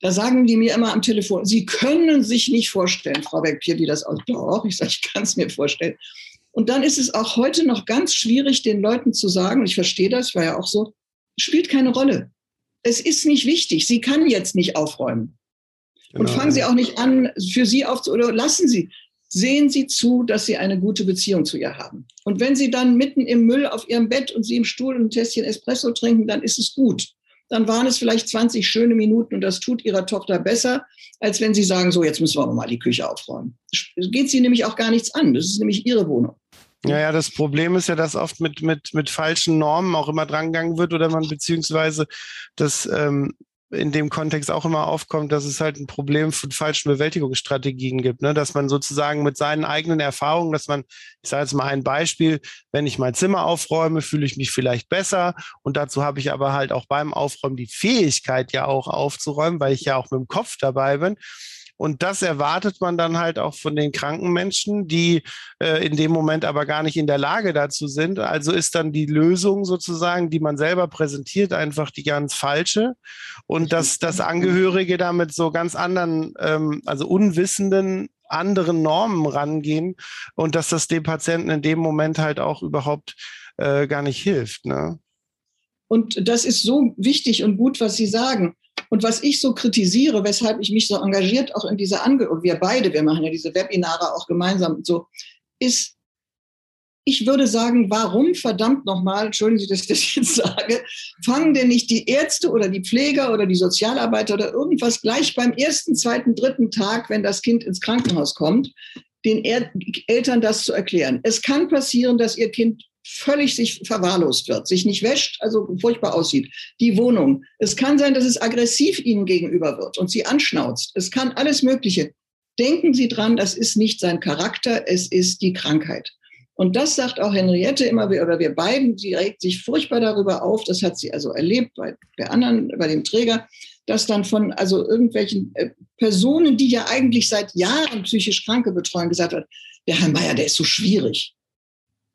Speaker 2: Da sagen die mir immer am Telefon, Sie können sich nicht vorstellen, Frau Beck-Pier, wie das auch Doch, ich sage, ich kann es mir vorstellen. Und dann ist es auch heute noch ganz schwierig, den Leuten zu sagen, und ich verstehe das, war ja auch so, spielt keine Rolle es ist nicht wichtig. Sie kann jetzt nicht aufräumen. Genau. Und fangen Sie auch nicht an, für Sie auf oder lassen Sie. Sehen Sie zu, dass Sie eine gute Beziehung zu ihr haben. Und wenn Sie dann mitten im Müll auf Ihrem Bett und Sie im Stuhl ein Tässchen Espresso trinken, dann ist es gut. Dann waren es vielleicht 20 schöne Minuten und das tut Ihrer Tochter besser, als wenn Sie sagen, so, jetzt müssen wir mal die Küche aufräumen. Es geht Sie nämlich auch gar nichts an. Das ist nämlich Ihre Wohnung.
Speaker 1: Ja, ja, das Problem ist ja, dass oft mit, mit, mit falschen Normen auch immer drangegangen wird oder man beziehungsweise das ähm, in dem Kontext auch immer aufkommt, dass es halt ein Problem von falschen Bewältigungsstrategien gibt, ne? dass man sozusagen mit seinen eigenen Erfahrungen, dass man, ich sage jetzt mal ein Beispiel, wenn ich mein Zimmer aufräume, fühle ich mich vielleicht besser und dazu habe ich aber halt auch beim Aufräumen die Fähigkeit ja auch aufzuräumen, weil ich ja auch mit dem Kopf dabei bin. Und das erwartet man dann halt auch von den kranken Menschen, die äh, in dem Moment aber gar nicht in der Lage dazu sind. Also ist dann die Lösung sozusagen, die man selber präsentiert, einfach die ganz falsche. Und dass das Angehörige damit so ganz anderen, ähm, also unwissenden anderen Normen rangehen und dass das dem Patienten in dem Moment halt auch überhaupt äh, gar nicht hilft. Ne?
Speaker 2: Und das ist so wichtig und gut, was Sie sagen. Und was ich so kritisiere, weshalb ich mich so engagiert auch in diese Ange und wir beide, wir machen ja diese Webinare auch gemeinsam und so, ist, ich würde sagen, warum verdammt nochmal, entschuldigen Sie, dass ich das jetzt sage, fangen denn nicht die Ärzte oder die Pfleger oder die Sozialarbeiter oder irgendwas gleich beim ersten, zweiten, dritten Tag, wenn das Kind ins Krankenhaus kommt, den Eltern das zu erklären. Es kann passieren, dass ihr Kind völlig sich verwahrlost wird, sich nicht wäscht, also furchtbar aussieht. Die Wohnung. Es kann sein, dass es aggressiv ihnen gegenüber wird und sie anschnauzt. Es kann alles Mögliche. Denken Sie dran, das ist nicht sein Charakter, es ist die Krankheit. Und das sagt auch Henriette immer, oder wir beiden, sie regt sich furchtbar darüber auf, das hat sie also erlebt bei der anderen, bei dem Träger, dass dann von also irgendwelchen äh, Personen, die ja eigentlich seit Jahren psychisch Kranke betreuen, gesagt hat, der Herr Meier, der ist so schwierig.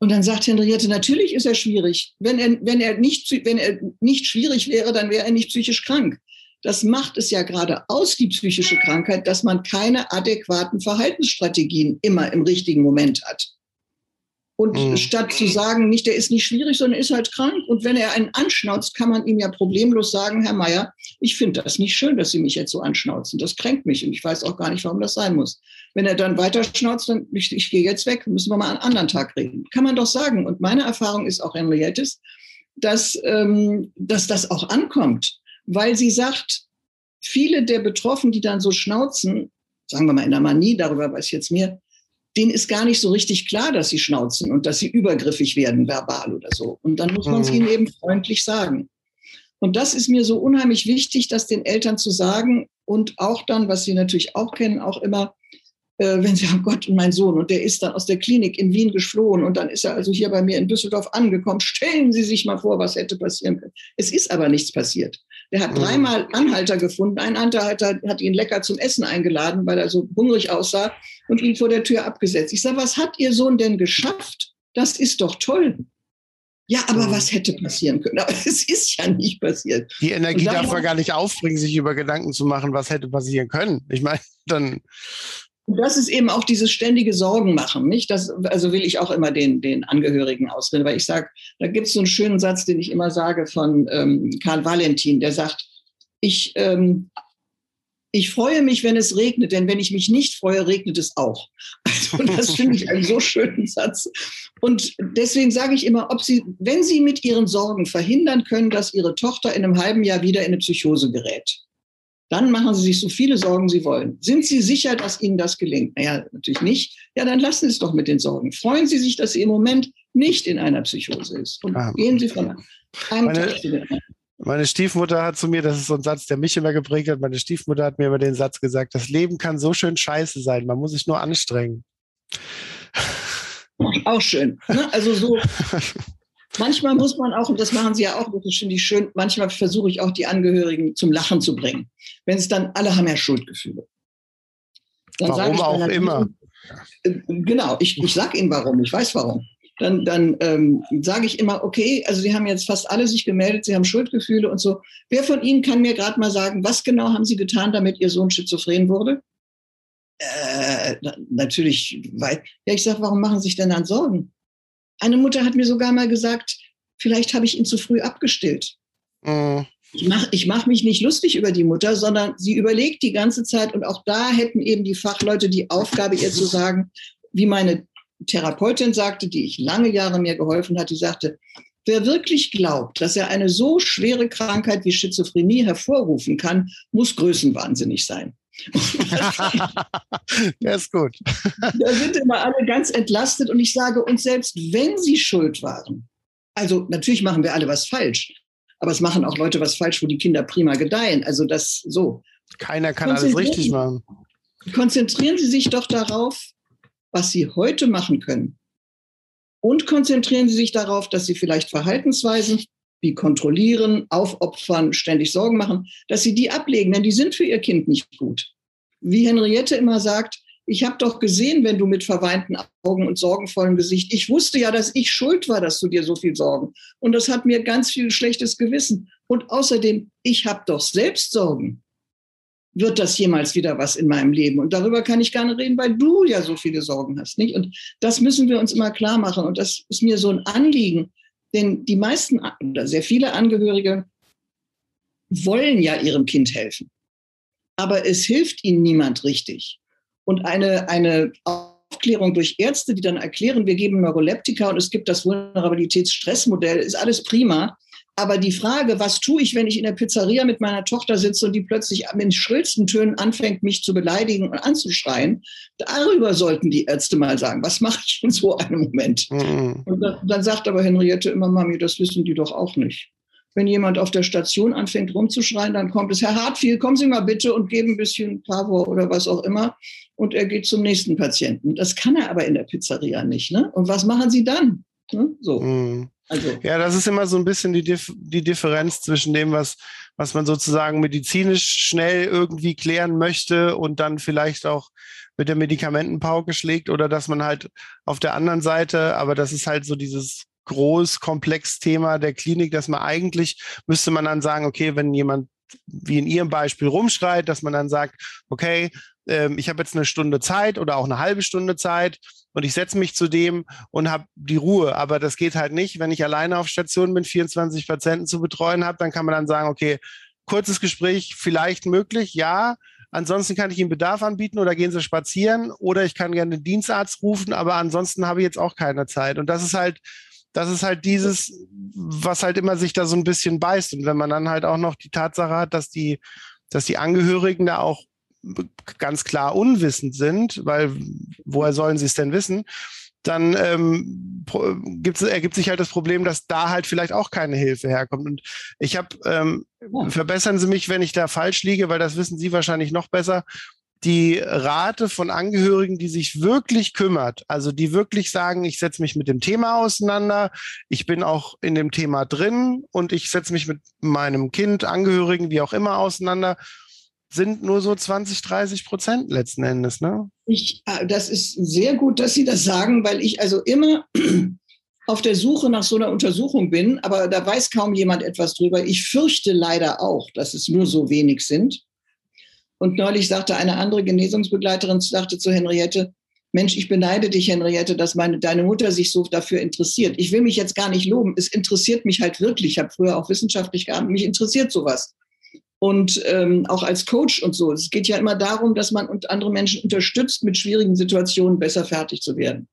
Speaker 2: Und dann sagt Henriette, natürlich ist er schwierig. Wenn er, wenn er, nicht, wenn er nicht schwierig wäre, dann wäre er nicht psychisch krank. Das macht es ja gerade aus, die psychische Krankheit, dass man keine adäquaten Verhaltensstrategien immer im richtigen Moment hat. Und mhm. statt zu sagen, nicht, der ist nicht schwierig, sondern ist halt krank. Und wenn er einen anschnauzt, kann man ihm ja problemlos sagen, Herr Meier, ich finde das nicht schön, dass Sie mich jetzt so anschnauzen. Das kränkt mich und ich weiß auch gar nicht, warum das sein muss. Wenn er dann weiter schnauzt, dann ich, ich gehe jetzt weg, müssen wir mal einen anderen Tag reden. Kann man doch sagen. Und meine Erfahrung ist auch Henriettes, dass, ähm, dass das auch ankommt. weil sie sagt, viele der Betroffenen, die dann so schnauzen, sagen wir mal in der Manie, darüber weiß ich jetzt mehr, denen ist gar nicht so richtig klar, dass sie schnauzen und dass sie übergriffig werden, verbal oder so. Und dann muss man es mhm. ihnen eben freundlich sagen. Und das ist mir so unheimlich wichtig, das den Eltern zu sagen und auch dann, was sie natürlich auch kennen, auch immer, wenn sie sagen, Gott und mein Sohn, und der ist dann aus der Klinik in Wien geflohen und dann ist er also hier bei mir in Düsseldorf angekommen. Stellen Sie sich mal vor, was hätte passieren können. Es ist aber nichts passiert. Der hat mhm. dreimal Anhalter gefunden. Ein Anhalter hat ihn lecker zum Essen eingeladen, weil er so hungrig aussah und ihn vor der Tür abgesetzt. Ich sage, was hat Ihr Sohn denn geschafft? Das ist doch toll. Ja, aber mhm. was hätte passieren können? Aber es ist ja nicht passiert.
Speaker 1: Die Energie darf man gar nicht aufbringen, sich über Gedanken zu machen, was hätte passieren können. Ich meine, dann
Speaker 2: das ist eben auch dieses ständige Sorgen machen, nicht? Das, also will ich auch immer den, den Angehörigen ausreden, weil ich sage, da gibt es so einen schönen Satz, den ich immer sage von ähm, Karl Valentin, der sagt, ich, ähm, ich freue mich, wenn es regnet, denn wenn ich mich nicht freue, regnet es auch. Also das finde ich einen so schönen Satz. Und deswegen sage ich immer, ob Sie, wenn Sie mit Ihren Sorgen verhindern können, dass Ihre Tochter in einem halben Jahr wieder in eine Psychose gerät, dann machen Sie sich so viele Sorgen Sie wollen. Sind Sie sicher, dass Ihnen das gelingt? Naja, natürlich nicht. Ja, dann lassen Sie es doch mit den Sorgen. Freuen Sie sich, dass sie im Moment nicht in einer Psychose ist. Und ah. gehen Sie von einem
Speaker 1: meine, Tag zu dem Meine Stiefmutter hat zu mir, das ist so ein Satz, der mich immer geprägt hat, meine Stiefmutter hat mir immer den Satz gesagt, das Leben kann so schön scheiße sein, man muss sich nur anstrengen.
Speaker 2: Auch schön. Ne? Also so, Manchmal muss man auch, und das machen Sie ja auch, das finde ich schön, manchmal versuche ich auch die Angehörigen zum Lachen zu bringen. Wenn es dann, alle haben ja Schuldgefühle.
Speaker 1: Dann warum ich auch immer.
Speaker 2: Äh, genau, ich, ich sage Ihnen warum, ich weiß warum. Dann, dann ähm, sage ich immer, okay, also Sie haben jetzt fast alle sich gemeldet, Sie haben Schuldgefühle und so. Wer von Ihnen kann mir gerade mal sagen, was genau haben Sie getan, damit Ihr Sohn schizophren wurde? Äh, natürlich, weil, ja, ich sage, warum machen Sie sich denn dann Sorgen? Eine Mutter hat mir sogar mal gesagt, vielleicht habe ich ihn zu früh abgestillt. Mhm. Ich mache ich mach mich nicht lustig über die Mutter, sondern sie überlegt die ganze Zeit und auch da hätten eben die Fachleute die Aufgabe, ihr zu sagen, wie meine Therapeutin sagte, die ich lange Jahre mir geholfen hat, die sagte, wer wirklich glaubt, dass er eine so schwere Krankheit wie Schizophrenie hervorrufen kann, muss größenwahnsinnig sein.
Speaker 1: Der ist gut.
Speaker 2: Da sind immer alle ganz entlastet und ich sage, und selbst wenn sie schuld waren, also natürlich machen wir alle was falsch, aber es machen auch Leute was falsch, wo die Kinder prima gedeihen. Also das so.
Speaker 1: Keiner kann alles richtig machen.
Speaker 2: Konzentrieren Sie sich doch darauf, was Sie heute machen können. Und konzentrieren Sie sich darauf, dass Sie vielleicht Verhaltensweisen wie kontrollieren, aufopfern, ständig Sorgen machen, dass sie die ablegen, denn die sind für ihr Kind nicht gut. Wie Henriette immer sagt, ich habe doch gesehen, wenn du mit verweinten Augen und sorgenvollem Gesicht, ich wusste ja, dass ich schuld war, dass du dir so viel Sorgen. Und das hat mir ganz viel schlechtes Gewissen. Und außerdem, ich habe doch selbst Sorgen. Wird das jemals wieder was in meinem Leben? Und darüber kann ich nicht reden, weil du ja so viele Sorgen hast, nicht? Und das müssen wir uns immer klar machen. Und das ist mir so ein Anliegen, denn die meisten oder sehr viele Angehörige wollen ja ihrem Kind helfen. Aber es hilft ihnen niemand richtig. Und eine, eine Aufklärung durch Ärzte, die dann erklären, wir geben Neuroleptika und es gibt das Vulnerabilitätsstressmodell, ist alles prima. Aber die Frage, was tue ich, wenn ich in der Pizzeria mit meiner Tochter sitze und die plötzlich mit schrillsten Tönen anfängt, mich zu beleidigen und anzuschreien, darüber sollten die Ärzte mal sagen, was mache ich in so einem Moment? Mhm. Und dann, dann sagt aber Henriette immer, Mami, das wissen die doch auch nicht. Wenn jemand auf der Station anfängt rumzuschreien, dann kommt es, Herr Hartfield, kommen Sie mal bitte und geben ein bisschen Pavor oder was auch immer. Und er geht zum nächsten Patienten. Das kann er aber in der Pizzeria nicht. Ne? Und was machen Sie dann? Ne? So. Mhm.
Speaker 1: Also. Ja, das ist immer so ein bisschen die, Dif die Differenz zwischen dem, was, was man sozusagen medizinisch schnell irgendwie klären möchte und dann vielleicht auch mit der Medikamentenpauke schlägt oder dass man halt auf der anderen Seite, aber das ist halt so dieses groß komplex Thema der Klinik, dass man eigentlich müsste man dann sagen, okay, wenn jemand wie in Ihrem Beispiel rumschreit, dass man dann sagt, okay, ähm, ich habe jetzt eine Stunde Zeit oder auch eine halbe Stunde Zeit und ich setze mich zu dem und habe die Ruhe. Aber das geht halt nicht, wenn ich alleine auf Station bin, 24 Patienten zu betreuen habe, dann kann man dann sagen, okay, kurzes Gespräch vielleicht möglich, ja. Ansonsten kann ich Ihnen Bedarf anbieten oder gehen Sie spazieren oder ich kann gerne den Dienstarzt rufen, aber ansonsten habe ich jetzt auch keine Zeit. Und das ist halt das ist halt dieses, was halt immer sich da so ein bisschen beißt. Und wenn man dann halt auch noch die Tatsache hat, dass die, dass die Angehörigen da auch ganz klar unwissend sind, weil woher sollen sie es denn wissen? Dann ähm, ergibt sich halt das Problem, dass da halt vielleicht auch keine Hilfe herkommt. Und ich habe, ähm, ja. verbessern Sie mich, wenn ich da falsch liege, weil das wissen Sie wahrscheinlich noch besser die Rate von Angehörigen, die sich wirklich kümmert, also die wirklich sagen, ich setze mich mit dem Thema auseinander, ich bin auch in dem Thema drin und ich setze mich mit meinem Kind, Angehörigen, wie auch immer auseinander, sind nur so 20, 30 Prozent letzten Endes. Ne?
Speaker 2: Ich, äh, das ist sehr gut, dass Sie das sagen, weil ich also immer auf der Suche nach so einer Untersuchung bin, aber da weiß kaum jemand etwas drüber. Ich fürchte leider auch, dass es nur so wenig sind. Und neulich sagte eine andere Genesungsbegleiterin, sagte zu Henriette, Mensch, ich beneide dich, Henriette, dass meine, deine Mutter sich so dafür interessiert. Ich will mich jetzt gar nicht loben. Es interessiert mich halt wirklich. Ich habe früher auch wissenschaftlich gearbeitet. Mich interessiert sowas. Und ähm, auch als Coach und so. Es geht ja immer darum, dass man andere Menschen unterstützt, mit schwierigen Situationen besser fertig zu werden.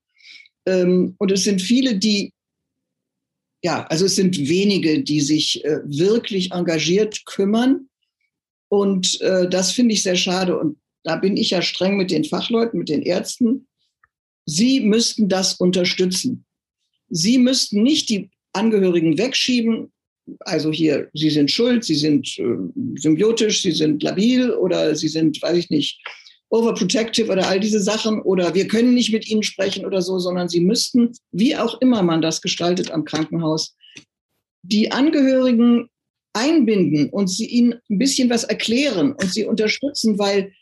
Speaker 2: Ähm, und es sind viele, die, ja, also es sind wenige, die sich äh, wirklich engagiert kümmern und äh, das finde ich sehr schade. Und da bin ich ja streng mit den Fachleuten, mit den Ärzten. Sie müssten das unterstützen. Sie müssten nicht die Angehörigen wegschieben. Also hier, sie sind schuld, sie sind äh, symbiotisch, sie sind labil oder sie sind, weiß ich nicht, overprotective oder all diese Sachen oder wir können nicht mit ihnen sprechen oder so, sondern sie müssten, wie auch immer man das gestaltet am Krankenhaus, die Angehörigen einbinden und sie ihnen ein bisschen was erklären und sie unterstützen, weil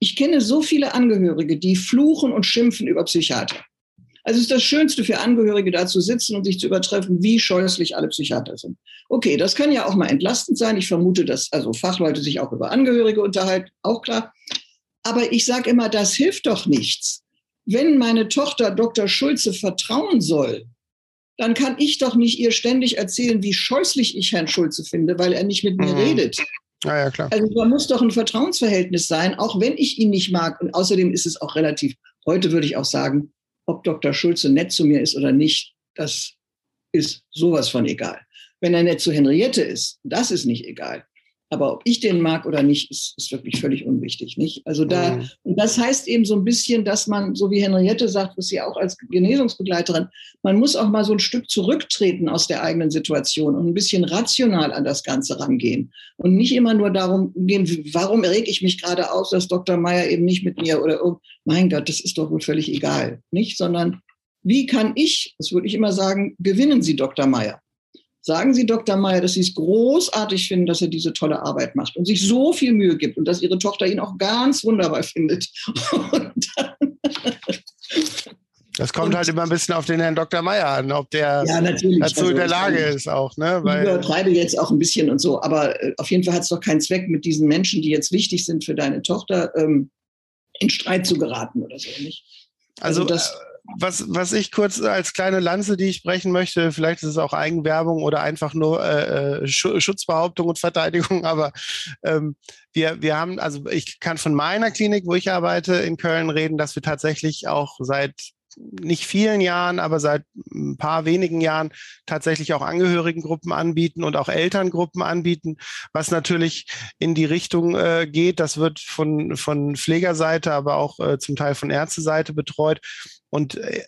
Speaker 2: ich kenne so viele Angehörige, die fluchen und schimpfen über Psychiater. Also es ist das Schönste für Angehörige, da zu sitzen und sich zu übertreffen, wie scheußlich alle Psychiater sind. Okay, das kann ja auch mal entlastend sein. Ich vermute, dass also Fachleute sich auch über Angehörige unterhalten, auch klar. Aber ich sage immer, das hilft doch nichts. Wenn meine Tochter Dr. Schulze vertrauen soll, dann kann ich doch nicht ihr ständig erzählen, wie scheußlich ich Herrn Schulze finde, weil er nicht mit mir mhm. redet.
Speaker 1: Ja, ja, klar.
Speaker 2: Also da muss doch ein Vertrauensverhältnis sein, auch wenn ich ihn nicht mag. Und außerdem ist es auch relativ, heute würde ich auch sagen, ob Dr. Schulze nett zu mir ist oder nicht, das ist sowas von egal. Wenn er nett zu Henriette ist, das ist nicht egal. Aber ob ich den mag oder nicht, ist, ist wirklich völlig unwichtig, nicht? Also da, mhm. und das heißt eben so ein bisschen, dass man, so wie Henriette sagt, was sie auch als Genesungsbegleiterin, man muss auch mal so ein Stück zurücktreten aus der eigenen Situation und ein bisschen rational an das Ganze rangehen. Und nicht immer nur darum gehen, warum reg ich mich gerade aus, dass Dr. Meyer eben nicht mit mir oder, oh, mein Gott, das ist doch wohl völlig egal, nicht? Sondern wie kann ich, das würde ich immer sagen, gewinnen Sie Dr. Meyer? Sagen Sie Dr. Meyer, dass Sie es großartig finden, dass er diese tolle Arbeit macht und sich so viel Mühe gibt und dass Ihre Tochter ihn auch ganz wunderbar findet.
Speaker 1: das kommt und, halt immer ein bisschen auf den Herrn Dr. Meyer an, ob der ja, dazu also, in der Lage ist auch. Ne?
Speaker 2: Weil, ich übertreibe jetzt auch ein bisschen und so, aber äh, auf jeden Fall hat es doch keinen Zweck, mit diesen Menschen, die jetzt wichtig sind für deine Tochter, ähm, in Streit zu geraten oder so, nicht?
Speaker 1: Also, also das, äh, was, was ich kurz als kleine Lanze, die ich brechen möchte, vielleicht ist es auch Eigenwerbung oder einfach nur äh, äh Schutzbehauptung und Verteidigung, aber ähm, wir, wir haben, also ich kann von meiner Klinik, wo ich arbeite in Köln reden, dass wir tatsächlich auch seit nicht vielen Jahren, aber seit ein paar wenigen Jahren tatsächlich auch Angehörigengruppen anbieten und auch Elterngruppen anbieten, was natürlich in die Richtung äh, geht. Das wird von, von Pflegerseite, aber auch äh, zum Teil von Ärzteseite betreut. Und äh,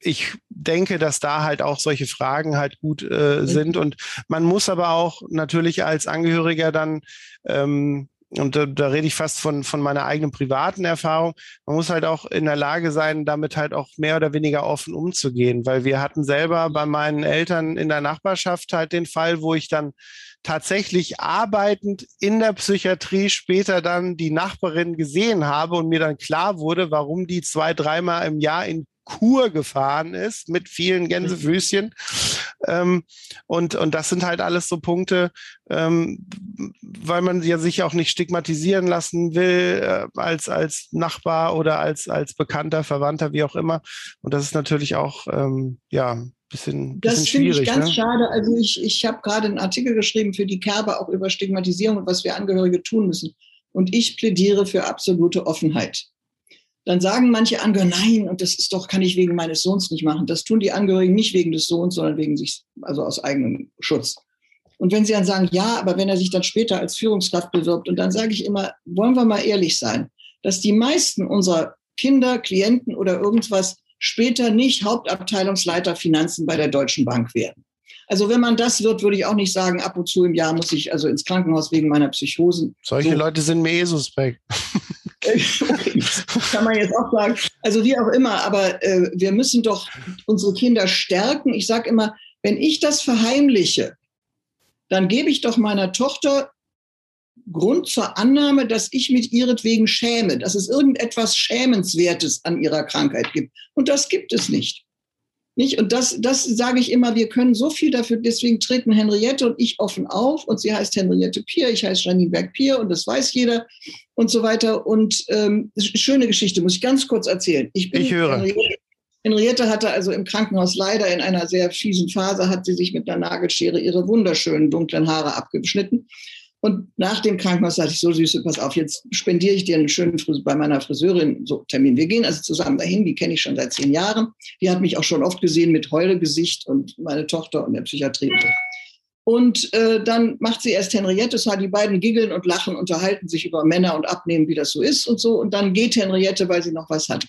Speaker 1: ich denke, dass da halt auch solche Fragen halt gut äh, mhm. sind. Und man muss aber auch natürlich als Angehöriger dann ähm, und da, da rede ich fast von, von meiner eigenen privaten Erfahrung, man muss halt auch in der Lage sein, damit halt auch mehr oder weniger offen umzugehen, weil wir hatten selber bei meinen Eltern in der Nachbarschaft halt den Fall, wo ich dann tatsächlich arbeitend in der Psychiatrie später dann die Nachbarin gesehen habe und mir dann klar wurde, warum die zwei, dreimal im Jahr in Kur gefahren ist mit vielen Gänsefüßchen. Ähm, und, und das sind halt alles so Punkte, ähm, weil man ja sich auch nicht stigmatisieren lassen will äh, als, als Nachbar oder als, als Bekannter, Verwandter, wie auch immer. Und das ist natürlich auch, ähm, ja, bisschen, bisschen
Speaker 2: das finde ich ganz ne? schade. Also ich, ich habe gerade einen Artikel geschrieben für die Kerbe auch über Stigmatisierung und was wir Angehörige tun müssen. Und ich plädiere für absolute Offenheit dann sagen manche Angehörige, nein, und das ist doch, kann ich wegen meines Sohns nicht machen. Das tun die Angehörigen nicht wegen des Sohns, sondern wegen sich, also aus eigenem Schutz. Und wenn sie dann sagen, ja, aber wenn er sich dann später als Führungskraft bewirbt, und dann sage ich immer, wollen wir mal ehrlich sein, dass die meisten unserer Kinder, Klienten oder irgendwas später nicht Hauptabteilungsleiter Finanzen bei der Deutschen Bank werden. Also wenn man das wird, würde ich auch nicht sagen, ab und zu im Jahr muss ich also ins Krankenhaus wegen meiner Psychosen.
Speaker 1: Solche so. Leute sind mir eh suspekt.
Speaker 2: Kann man jetzt auch sagen. Also wie auch immer, aber äh, wir müssen doch unsere Kinder stärken. Ich sage immer, wenn ich das verheimliche, dann gebe ich doch meiner Tochter Grund zur Annahme, dass ich mit ihretwegen schäme, dass es irgendetwas Schämenswertes an ihrer Krankheit gibt. Und das gibt es nicht. Nicht? Und das, das sage ich immer, wir können so viel dafür, deswegen treten Henriette und ich offen auf und sie heißt Henriette Pier, ich heiße Janine Berg-Pier und das weiß jeder und so weiter. Und ähm, schöne Geschichte, muss ich ganz kurz erzählen.
Speaker 1: Ich, ich höre.
Speaker 2: Henriette, Henriette hatte also im Krankenhaus leider in einer sehr fiesen Phase, hat sie sich mit einer Nagelschere ihre wunderschönen dunklen Haare abgeschnitten. Und nach dem Krankenhaus sagte ich, so Süße, pass auf, jetzt spendiere ich dir einen schönen Friseur bei meiner Friseurin, so Termin. Wir gehen also zusammen dahin, die kenne ich schon seit zehn Jahren. Die hat mich auch schon oft gesehen mit Heulegesicht und meine Tochter und der Psychiatrie. Und äh, dann macht sie erst Henriette, die beiden giggeln und lachen, unterhalten sich über Männer und Abnehmen, wie das so ist und so. Und dann geht Henriette, weil sie noch was hat.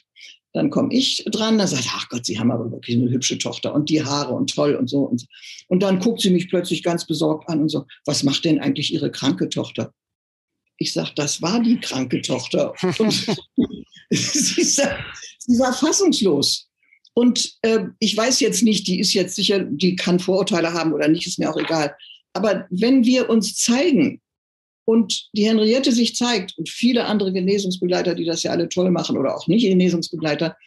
Speaker 2: Dann komme ich dran, dann sagt, ach Gott, Sie haben aber wirklich eine hübsche Tochter und die Haare und toll und so. Und, und dann guckt sie mich plötzlich ganz besorgt an und so, was macht denn eigentlich Ihre kranke Tochter? Ich sage, das war die kranke Tochter. Und sie, sah, sie war fassungslos. Und äh, ich weiß jetzt nicht, die ist jetzt sicher, die kann Vorurteile haben oder nicht, ist mir auch egal. Aber wenn wir uns zeigen, und die Henriette sich zeigt und viele andere Genesungsbegleiter, die das ja alle toll machen oder auch nicht Genesungsbegleiter,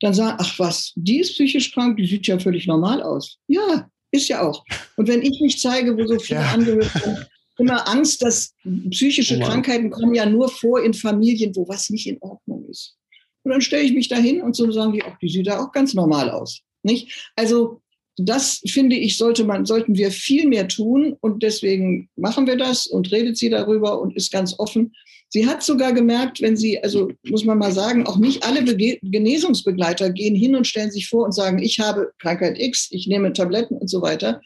Speaker 2: dann sagen, ach was, die ist psychisch krank, die sieht ja völlig normal aus. Ja, ist ja auch. Und wenn ich mich zeige, wo so viele ja. Angehörige immer Angst, dass psychische oh Krankheiten kommen ja nur vor in Familien, wo was nicht in Ordnung ist. Und dann stelle ich mich dahin und so sagen die, ach, die sieht da auch ganz normal aus. Nicht? Also das finde ich, sollte man, sollten wir viel mehr tun und deswegen machen wir das und redet sie darüber und ist ganz offen. Sie hat sogar gemerkt, wenn sie, also muss man mal sagen, auch nicht alle Bege Genesungsbegleiter gehen hin und stellen sich vor und sagen, ich habe Krankheit X, ich nehme Tabletten und so weiter,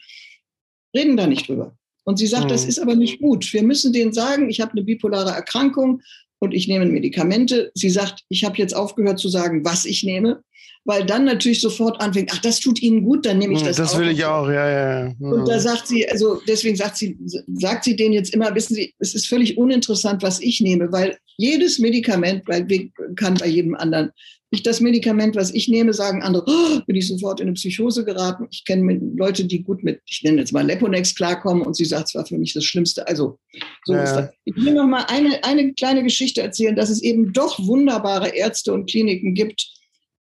Speaker 2: reden da nicht drüber. Und sie sagt, mhm. das ist aber nicht gut. Wir müssen denen sagen, ich habe eine bipolare Erkrankung und ich nehme Medikamente. Sie sagt, ich habe jetzt aufgehört zu sagen, was ich nehme weil dann natürlich sofort anfängt, ach, das tut Ihnen gut, dann nehme ich hm, das.
Speaker 1: Das will ich auch, ja, ja.
Speaker 2: Und da hm. sagt sie, also deswegen sagt sie, sagt sie denen jetzt immer, wissen Sie, es ist völlig uninteressant, was ich nehme, weil jedes Medikament kann bei jedem anderen. Nicht das Medikament, was ich nehme, sagen andere, oh, bin ich sofort in eine Psychose geraten. Ich kenne Leute, die gut mit, ich nenne jetzt mal Leponex klarkommen und sie sagt, es war für mich das Schlimmste. Also, so ja. ist das. Ich will noch mal eine, eine kleine Geschichte erzählen, dass es eben doch wunderbare Ärzte und Kliniken gibt,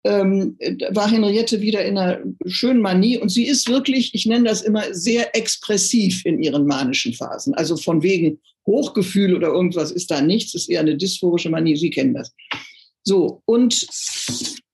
Speaker 2: ähm, war Henriette wieder in einer schönen Manie und sie ist wirklich, ich nenne das immer, sehr expressiv in ihren manischen Phasen. Also von wegen Hochgefühl oder irgendwas ist da nichts, ist eher eine dysphorische Manie, Sie kennen das. So, und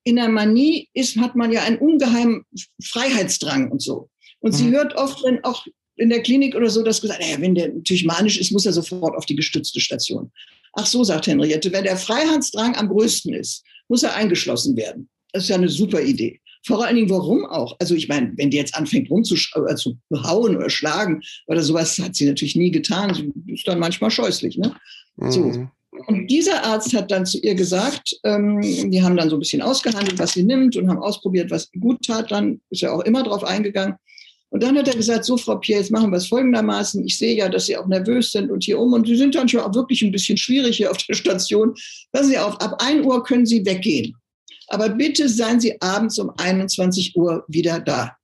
Speaker 2: in der Manie ist, hat man ja einen ungeheimen Freiheitsdrang und so. Und mhm. sie hört oft, wenn auch in der Klinik oder so, dass gesagt, naja, wenn der natürlich manisch ist, muss er sofort auf die gestützte Station. Ach so, sagt Henriette, wenn der Freiheitsdrang am größten ist, muss er eingeschlossen werden. Das ist ja eine super Idee. Vor allen Dingen, warum auch? Also ich meine, wenn die jetzt anfängt rumzuhauen äh, oder schlagen oder sowas, hat sie natürlich nie getan. Sie ist dann manchmal scheußlich. Ne? Mhm. So. Und dieser Arzt hat dann zu ihr gesagt, ähm, die haben dann so ein bisschen ausgehandelt, was sie nimmt und haben ausprobiert, was gut tat. Dann ist er auch immer drauf eingegangen. Und dann hat er gesagt, so Frau Pierre, jetzt machen wir es folgendermaßen. Ich sehe ja, dass Sie auch nervös sind und hier um. Und Sie sind dann schon auch wirklich ein bisschen schwierig hier auf der Station. Passen Sie auf, ab 1 Uhr können Sie weggehen. Aber bitte seien Sie abends um 21 Uhr wieder da.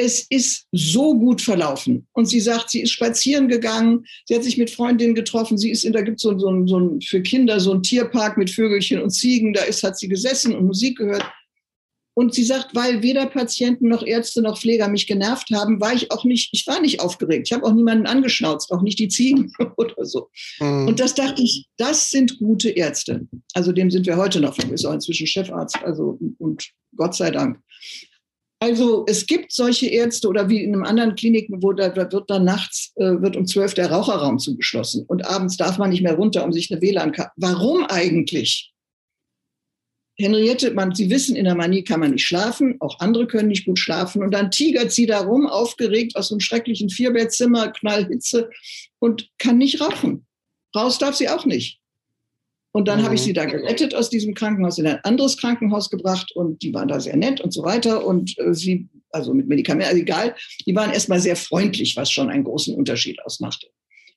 Speaker 2: Es ist so gut verlaufen. Und sie sagt, sie ist spazieren gegangen, sie hat sich mit Freundinnen getroffen, sie ist in, da gibt so, so, so für Kinder so ein Tierpark mit Vögelchen und Ziegen, da ist, hat sie gesessen und Musik gehört. Und sie sagt, weil weder Patienten noch Ärzte noch Pfleger mich genervt haben, war ich auch nicht, ich war nicht aufgeregt. Ich habe auch niemanden angeschnauzt, auch nicht die Ziegen oder so. Mhm. Und das dachte ich, das sind gute Ärzte. Also dem sind wir heute noch, ist auch inzwischen Chefarzt, also und Gott sei Dank. Also es gibt solche Ärzte oder wie in einem anderen Kliniken, wo da wird dann nachts äh, wird um zwölf der Raucherraum zugeschlossen und abends darf man nicht mehr runter, um sich eine WLAN-Karte. Warum eigentlich? Henriette, man, Sie wissen, in der Manie kann man nicht schlafen, auch andere können nicht gut schlafen. Und dann tigert sie da rum, aufgeregt aus einem schrecklichen Vierbettzimmer, Knallhitze und kann nicht rauchen. Raus darf sie auch nicht. Und dann mhm. habe ich mhm. sie da gerettet aus diesem Krankenhaus in ein anderes Krankenhaus gebracht und die waren da sehr nett und so weiter. Und äh, sie, also mit Medikamenten, also egal, die waren erstmal sehr freundlich, was schon einen großen Unterschied ausmachte.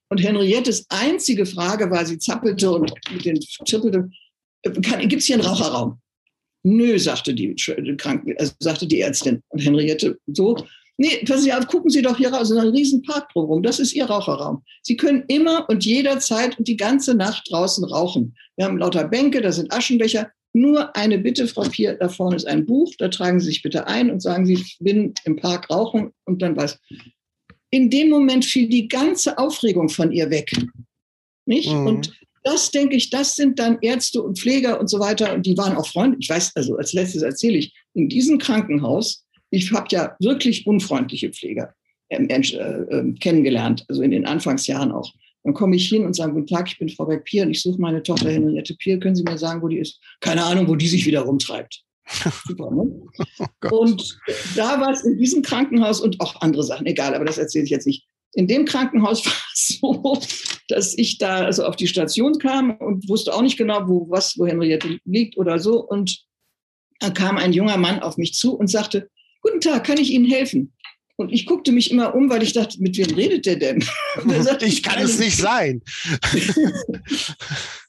Speaker 2: Und Henriettes einzige Frage war, sie zappelte und mit den zirpelte, gibt es hier einen Raucherraum? Nö, sagte die, Kranken, also sagte die Ärztin. Und Henriette so, nee, passen Sie auf, gucken Sie doch hier raus, ist ein riesen Park drumherum, das ist Ihr Raucherraum. Sie können immer und jederzeit und die ganze Nacht draußen rauchen. Wir haben lauter Bänke, da sind Aschenbecher. Nur eine Bitte, Frau Pier, da vorne ist ein Buch, da tragen Sie sich bitte ein und sagen Sie, ich bin im Park rauchen und dann was. In dem Moment fiel die ganze Aufregung von ihr weg. Nicht? Mhm. Und das denke ich, das sind dann Ärzte und Pfleger und so weiter. Und die waren auch freundlich. Ich weiß, also als letztes erzähle ich, in diesem Krankenhaus, ich habe ja wirklich unfreundliche Pfleger äh, äh, kennengelernt, also in den Anfangsjahren auch. Dann komme ich hin und sage, guten Tag, ich bin Frau Beck-Pier und ich suche meine Tochter Henriette Pier. Können Sie mir sagen, wo die ist? Keine Ahnung, wo die sich wieder rumtreibt. Super, ne? Oh und da war es in diesem Krankenhaus und auch andere Sachen, egal, aber das erzähle ich jetzt nicht. In dem Krankenhaus war es so, dass ich da also auf die Station kam und wusste auch nicht genau, wo was, wo Henriette liegt oder so. Und da kam ein junger Mann auf mich zu und sagte, Guten Tag, kann ich Ihnen helfen? Und ich guckte mich immer um, weil ich dachte, mit wem redet der denn?
Speaker 1: Sagte, ich kann es nicht sein.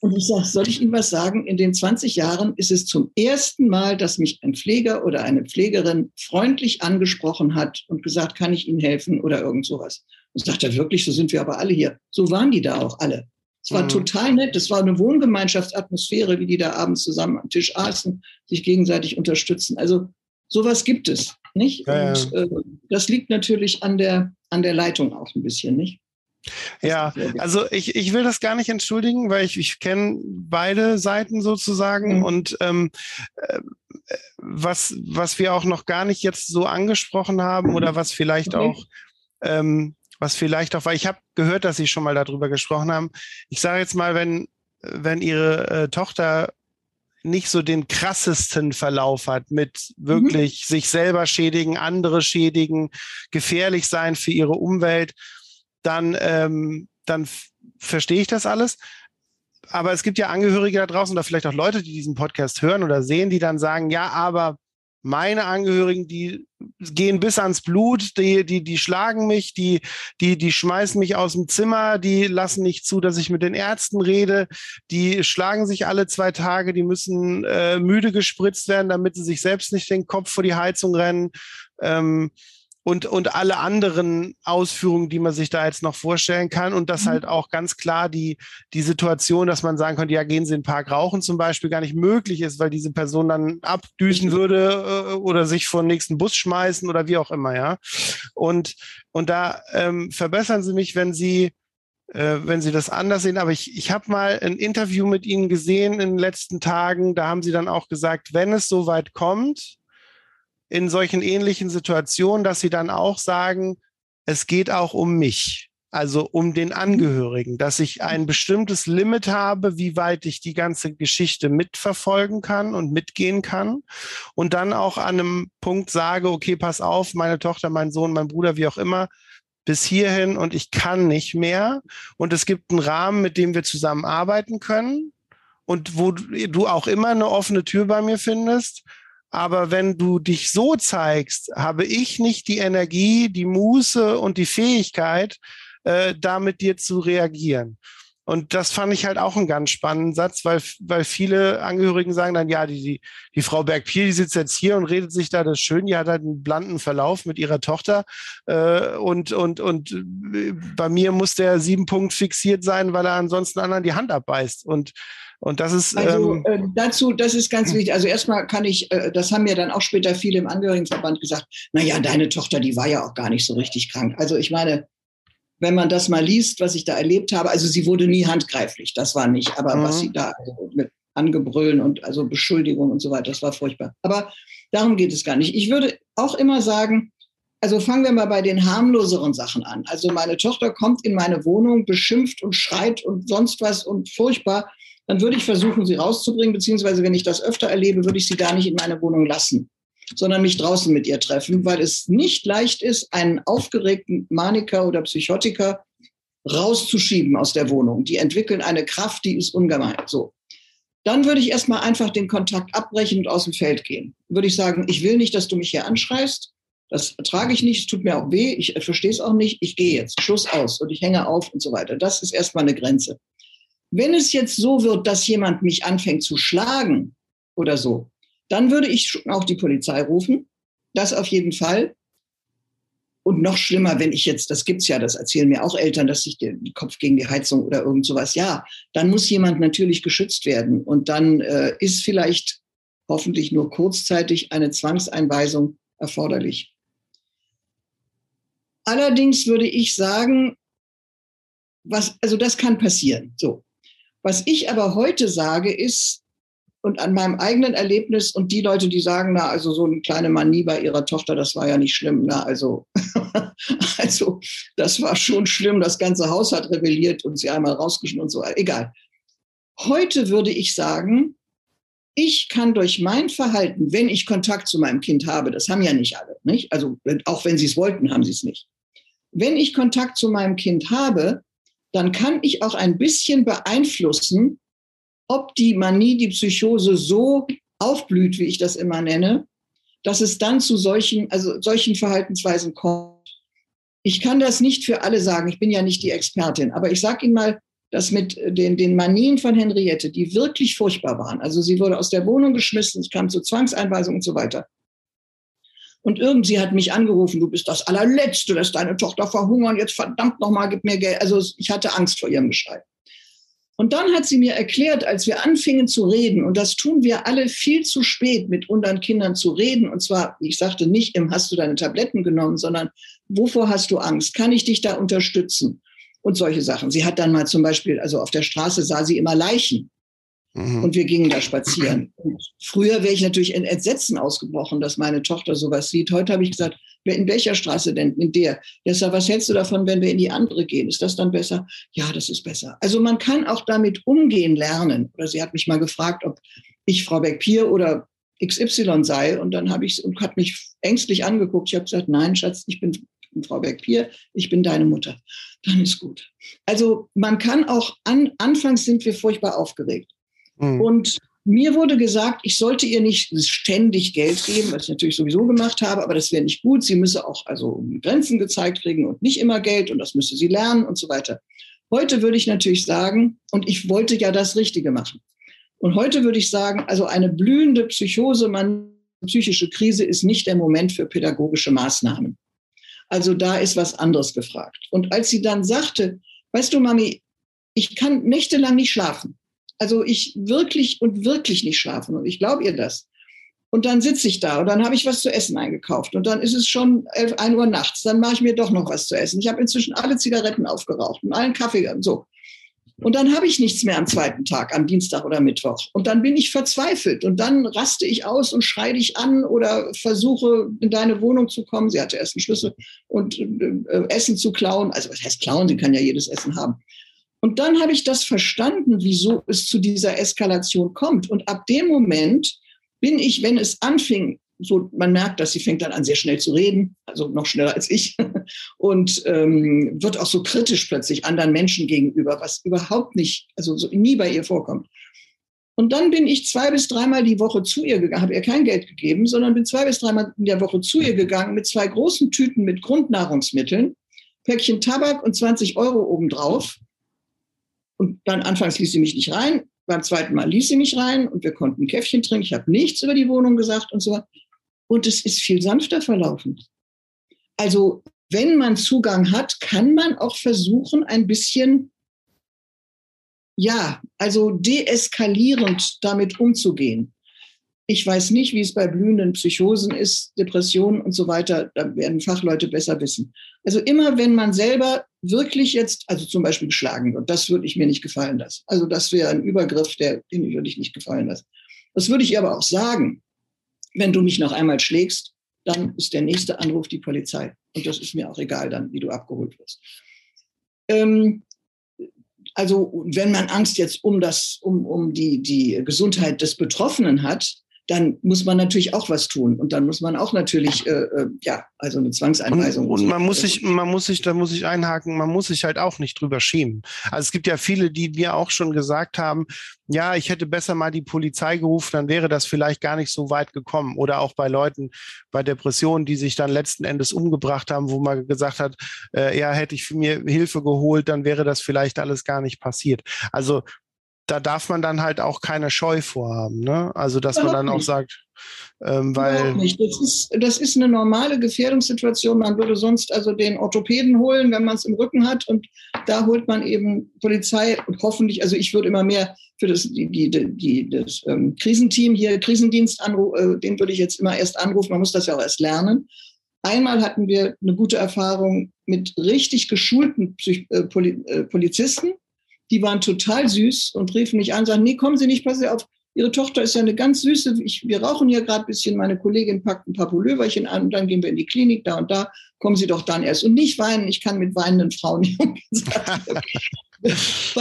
Speaker 2: und ich sage, soll ich Ihnen was sagen? In den 20 Jahren ist es zum ersten Mal, dass mich ein Pfleger oder eine Pflegerin freundlich angesprochen hat und gesagt, kann ich Ihnen helfen oder irgend sowas. Und sagt er wirklich, so sind wir aber alle hier. So waren die da auch alle. Es war mhm. total nett. Es war eine Wohngemeinschaftsatmosphäre, wie die da abends zusammen am Tisch aßen, sich gegenseitig unterstützen. Also sowas gibt es, nicht? Ja, Und äh, das liegt natürlich an der, an der Leitung auch ein bisschen, nicht?
Speaker 1: Ja, also ich, ich will das gar nicht entschuldigen, weil ich, ich kenne beide Seiten sozusagen mhm. und ähm, äh, was, was wir auch noch gar nicht jetzt so angesprochen haben oder was vielleicht auch ähm, was vielleicht auch, weil ich habe gehört, dass Sie schon mal darüber gesprochen haben. Ich sage jetzt mal, wenn, wenn Ihre äh, Tochter nicht so den krassesten Verlauf hat mit wirklich mhm. sich selber schädigen, andere schädigen, gefährlich sein für ihre Umwelt, dann, ähm, dann verstehe ich das alles. Aber es gibt ja Angehörige da draußen oder vielleicht auch Leute, die diesen Podcast hören oder sehen, die dann sagen, ja, aber meine Angehörigen, die gehen bis ans Blut, die, die, die schlagen mich, die, die, die schmeißen mich aus dem Zimmer, die lassen nicht zu, dass ich mit den Ärzten rede, die schlagen sich alle zwei Tage, die müssen äh, müde gespritzt werden, damit sie sich selbst nicht den Kopf vor die Heizung rennen. Ähm, und, und alle anderen Ausführungen, die man sich da jetzt noch vorstellen kann. Und das mhm. halt auch ganz klar die, die Situation, dass man sagen könnte, ja, gehen Sie in den Park rauchen zum Beispiel, gar nicht möglich ist, weil diese Person dann abdüsen würde äh, oder sich vor den nächsten Bus schmeißen oder wie auch immer, ja. Und, und da ähm, verbessern Sie mich, wenn Sie äh, wenn Sie das anders sehen. Aber ich, ich habe mal ein Interview mit Ihnen gesehen in den letzten Tagen. Da haben Sie dann auch gesagt, wenn es so weit kommt, in solchen ähnlichen Situationen, dass sie dann auch sagen, es geht auch um mich, also um den Angehörigen, dass ich ein bestimmtes Limit habe, wie weit ich die ganze Geschichte mitverfolgen kann und mitgehen kann und dann auch an einem Punkt sage, okay, pass auf, meine Tochter, mein Sohn, mein Bruder, wie auch immer, bis hierhin und ich kann nicht mehr. Und es gibt einen Rahmen, mit dem wir zusammenarbeiten können und wo du auch immer eine offene Tür bei mir findest. Aber wenn du dich so zeigst, habe ich nicht die Energie, die Muße und die Fähigkeit, äh, da mit dir zu reagieren. Und das fand ich halt auch einen ganz spannenden Satz, weil, weil viele Angehörigen sagen dann, ja, die, die, die Frau Berg-Pier, die sitzt jetzt hier und redet sich da das schön, die hat halt einen blanden Verlauf mit ihrer Tochter. Äh, und, und, und äh, bei mir muss der sieben Punkt fixiert sein, weil er ansonsten anderen die Hand abbeißt. Und und das ist.
Speaker 2: Also ähm, äh, dazu, das ist ganz wichtig. Also erstmal kann ich, äh, das haben mir dann auch später viele im Angehörigenverband gesagt, naja, deine Tochter, die war ja auch gar nicht so richtig krank. Also ich meine, wenn man das mal liest, was ich da erlebt habe, also sie wurde nie handgreiflich, das war nicht, aber mhm. was sie da also mit Angebrüllen und also Beschuldigungen und so weiter, das war furchtbar. Aber darum geht es gar nicht. Ich würde auch immer sagen, also fangen wir mal bei den harmloseren Sachen an. Also meine Tochter kommt in meine Wohnung, beschimpft und schreit und sonst was und furchtbar. Dann würde ich versuchen, sie rauszubringen, beziehungsweise wenn ich das öfter erlebe, würde ich sie gar nicht in meine Wohnung lassen, sondern mich draußen mit ihr treffen, weil es nicht leicht ist, einen aufgeregten Maniker oder Psychotiker rauszuschieben aus der Wohnung. Die entwickeln eine Kraft, die ist ungemein. So. Dann würde ich erstmal einfach den Kontakt abbrechen und aus dem Feld gehen. Würde ich sagen, ich will nicht, dass du mich hier anschreist. Das ertrage ich nicht, es tut mir auch weh, ich verstehe es auch nicht, ich gehe jetzt, Schluss aus und ich hänge auf und so weiter. Das ist erstmal eine Grenze. Wenn es jetzt so wird, dass jemand mich anfängt zu schlagen oder so, dann würde ich auch die Polizei rufen. Das auf jeden Fall. Und noch schlimmer, wenn ich jetzt, das gibt's ja, das erzählen mir auch Eltern, dass sich der Kopf gegen die Heizung oder irgend sowas, ja, dann muss jemand natürlich geschützt werden. Und dann äh, ist vielleicht hoffentlich nur kurzzeitig eine Zwangseinweisung erforderlich. Allerdings würde ich sagen, was, also das kann passieren. So. Was ich aber heute sage, ist, und an meinem eigenen Erlebnis und die Leute, die sagen, na, also so eine kleine Manie bei ihrer Tochter, das war ja nicht schlimm. Na, also, also, das war schon schlimm. Das ganze Haus hat rebelliert und sie einmal rausgeschnitten und so. Egal. Heute würde ich sagen, ich kann durch mein Verhalten, wenn ich Kontakt zu meinem Kind habe, das haben ja nicht alle, nicht? Also, auch wenn sie es wollten, haben sie es nicht. Wenn ich Kontakt zu meinem Kind habe, dann kann ich auch ein bisschen beeinflussen, ob die Manie, die Psychose so aufblüht, wie ich das immer nenne, dass es dann zu solchen, also solchen Verhaltensweisen kommt. Ich kann das nicht für alle sagen, ich bin ja nicht die Expertin, aber ich sage Ihnen mal, dass mit den, den Manien von Henriette, die wirklich furchtbar waren, also sie wurde aus der Wohnung geschmissen, es kam zu Zwangseinweisungen und so weiter, und irgendwie hat mich angerufen, du bist das allerletzte, lässt deine Tochter verhungern, jetzt verdammt nochmal, gib mir Geld. Also ich hatte Angst vor ihrem Geschrei. Und dann hat sie mir erklärt, als wir anfingen zu reden, und das tun wir alle viel zu spät, mit unseren Kindern zu reden, und zwar, ich sagte nicht, im hast du deine Tabletten genommen, sondern wovor hast du Angst? Kann ich dich da unterstützen? Und solche Sachen. Sie hat dann mal zum Beispiel, also auf der Straße sah sie immer Leichen. Mhm. Und wir gingen da spazieren. Und früher wäre ich natürlich in Entsetzen ausgebrochen, dass meine Tochter sowas sieht. Heute habe ich gesagt, in welcher Straße denn? In der. Deshalb, was hältst du davon, wenn wir in die andere gehen? Ist das dann besser? Ja, das ist besser. Also man kann auch damit umgehen lernen. Oder sie hat mich mal gefragt, ob ich Frau Beck-Pier oder XY sei. Und dann habe ich und hat mich ängstlich angeguckt. Ich habe gesagt, nein, Schatz, ich bin Frau Beck-Pier, ich bin deine Mutter. Dann ist gut. Also man kann auch an, anfangs sind wir furchtbar aufgeregt. Mhm. Und mir wurde gesagt, ich sollte ihr nicht ständig Geld geben, was ich natürlich sowieso gemacht habe, aber das wäre nicht gut. Sie müsse auch also Grenzen gezeigt kriegen und nicht immer Geld und das müsse sie lernen und so weiter. Heute würde ich natürlich sagen, und ich wollte ja das Richtige machen. Und heute würde ich sagen, also eine blühende Psychose, man, psychische Krise ist nicht der Moment für pädagogische Maßnahmen. Also da ist was anderes gefragt. Und als sie dann sagte, weißt du, Mami, ich kann nächtelang nicht schlafen. Also ich wirklich und wirklich nicht schlafen und ich glaube ihr das. Und dann sitze ich da und dann habe ich was zu essen eingekauft und dann ist es schon 11, 1 Uhr nachts. Dann mache ich mir doch noch was zu essen. Ich habe inzwischen alle Zigaretten aufgeraucht und allen Kaffee und so. Und dann habe ich nichts mehr am zweiten Tag, am Dienstag oder Mittwoch. Und dann bin ich verzweifelt und dann raste ich aus und schreie dich an oder versuche in deine Wohnung zu kommen. Sie hatte erst einen Schlüssel und äh, Essen zu klauen. Also was heißt klauen? Sie kann ja jedes Essen haben. Und dann habe ich das verstanden, wieso es zu dieser Eskalation kommt. Und ab dem Moment bin ich, wenn es anfing, so man merkt, dass sie fängt dann an, sehr schnell zu reden, also noch schneller als ich, und ähm, wird auch so kritisch plötzlich anderen Menschen gegenüber, was überhaupt nicht, also so nie bei ihr vorkommt. Und dann bin ich zwei bis dreimal die Woche zu ihr gegangen, habe ihr kein Geld gegeben, sondern bin zwei bis dreimal in der Woche zu ihr gegangen mit zwei großen Tüten mit Grundnahrungsmitteln, Päckchen Tabak und 20 Euro obendrauf und dann anfangs ließ sie mich nicht rein. Beim zweiten Mal ließ sie mich rein und wir konnten ein Käffchen trinken. Ich habe nichts über die Wohnung gesagt und so. Und es ist viel sanfter verlaufen. Also wenn man Zugang hat, kann man auch versuchen, ein bisschen, ja, also deeskalierend damit umzugehen. Ich weiß nicht, wie es bei blühenden Psychosen ist, Depressionen und so weiter. Da werden Fachleute besser wissen. Also immer, wenn man selber wirklich jetzt, also zum Beispiel geschlagen wird, das würde ich mir nicht gefallen lassen. Also das wäre ein Übergriff, der, den würde ich nicht gefallen lassen. Das würde ich aber auch sagen. Wenn du mich noch einmal schlägst, dann ist der nächste Anruf die Polizei. Und das ist mir auch egal dann, wie du abgeholt wirst. Ähm, also wenn man Angst jetzt um das, um, um die, die Gesundheit des Betroffenen hat, dann muss man natürlich auch was tun. Und dann muss man auch natürlich, äh, äh, ja, also eine Zwangseinweisung.
Speaker 1: Und, und man muss sich, man muss sich, da muss ich einhaken, man muss sich halt auch nicht drüber schämen. Also es gibt ja viele, die mir auch schon gesagt haben, ja, ich hätte besser mal die Polizei gerufen, dann wäre das vielleicht gar nicht so weit gekommen. Oder auch bei Leuten bei Depressionen, die sich dann letzten Endes umgebracht haben, wo man gesagt hat, äh, ja, hätte ich für mir Hilfe geholt, dann wäre das vielleicht alles gar nicht passiert. Also da darf man dann halt auch keine Scheu vorhaben. Ne? Also, dass Überhaupt man dann nicht. auch sagt, ähm, weil.
Speaker 2: Nicht. Das, ist, das ist eine normale Gefährdungssituation. Man würde sonst also den Orthopäden holen, wenn man es im Rücken hat. Und da holt man eben Polizei und hoffentlich, also ich würde immer mehr für das, die, die, die, das ähm, Krisenteam hier, Krisendienst, anrufen, äh, den würde ich jetzt immer erst anrufen. Man muss das ja auch erst lernen. Einmal hatten wir eine gute Erfahrung mit richtig geschulten Psych äh, Poli äh, Polizisten die waren total süß und riefen mich an und sagten, nee, kommen Sie nicht, passen Sie auf, Ihre Tochter ist ja eine ganz süße, ich, wir rauchen hier gerade ein bisschen, meine Kollegin packt ein paar Pulloverchen an und dann gehen wir in die Klinik, da und da, kommen Sie doch dann erst. Und nicht weinen, ich kann mit weinenden Frauen nicht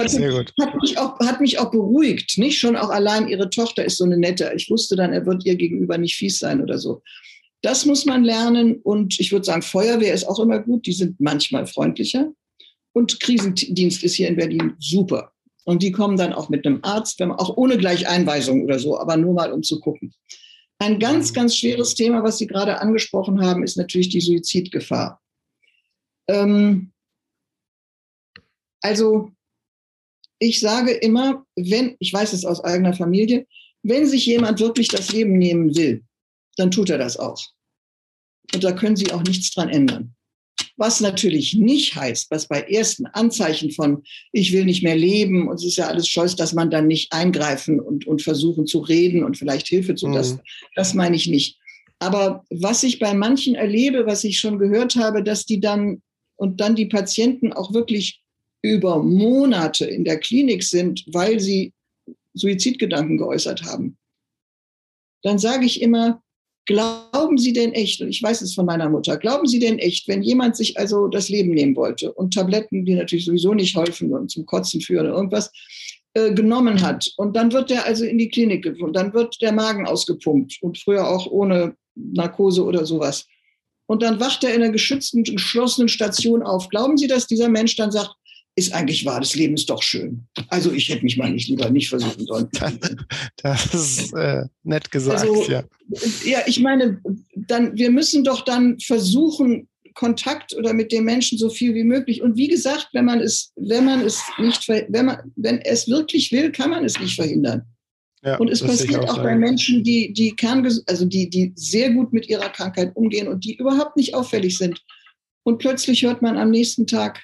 Speaker 2: Sehr gut. Hat mich, auch, hat mich auch beruhigt, nicht schon auch allein ihre Tochter ist so eine nette. Ich wusste dann, er wird ihr gegenüber nicht fies sein oder so. Das muss man lernen und ich würde sagen, Feuerwehr ist auch immer gut, die sind manchmal freundlicher. Und Krisendienst ist hier in Berlin super. Und die kommen dann auch mit einem Arzt, wenn man, auch ohne Gleicheinweisung oder so, aber nur mal um zu gucken. Ein ganz, mhm. ganz schweres Thema, was Sie gerade angesprochen haben, ist natürlich die Suizidgefahr. Ähm, also ich sage immer, wenn, ich weiß es aus eigener Familie, wenn sich jemand wirklich das Leben nehmen will, dann tut er das auch. Und da können Sie auch nichts dran ändern. Was natürlich nicht heißt, was bei ersten Anzeichen von ich will nicht mehr leben und es ist ja alles Scheiß, dass man dann nicht eingreifen und, und versuchen zu reden und vielleicht Hilfe zu, mhm. das, das meine ich nicht. Aber was ich bei manchen erlebe, was ich schon gehört habe, dass die dann und dann die Patienten auch wirklich über Monate in der Klinik sind, weil sie Suizidgedanken geäußert haben, dann sage ich immer, Glauben Sie denn echt, und ich weiß es von meiner Mutter, glauben Sie denn echt, wenn jemand sich also das Leben nehmen wollte und Tabletten, die natürlich sowieso nicht helfen und zum Kotzen führen oder irgendwas, äh, genommen hat und dann wird der also in die Klinik gefunden, dann wird der Magen ausgepumpt und früher auch ohne Narkose oder sowas. Und dann wacht er in einer geschützten, geschlossenen Station auf. Glauben Sie, dass dieser Mensch dann sagt, ist eigentlich wahr, das Leben ist doch schön. Also ich hätte mich mal nicht lieber nicht versuchen sollen.
Speaker 1: Das ist äh, nett gesagt, also, ja.
Speaker 2: Ja, ich meine, dann, wir müssen doch dann versuchen, Kontakt oder mit dem Menschen so viel wie möglich. Und wie gesagt, wenn man es, wenn man es nicht, wenn man, wenn es wirklich will, kann man es nicht verhindern. Ja, und es passiert auch, auch bei Menschen, die, die Kern, also die, die sehr gut mit ihrer Krankheit umgehen und die überhaupt nicht auffällig sind. Und plötzlich hört man am nächsten Tag,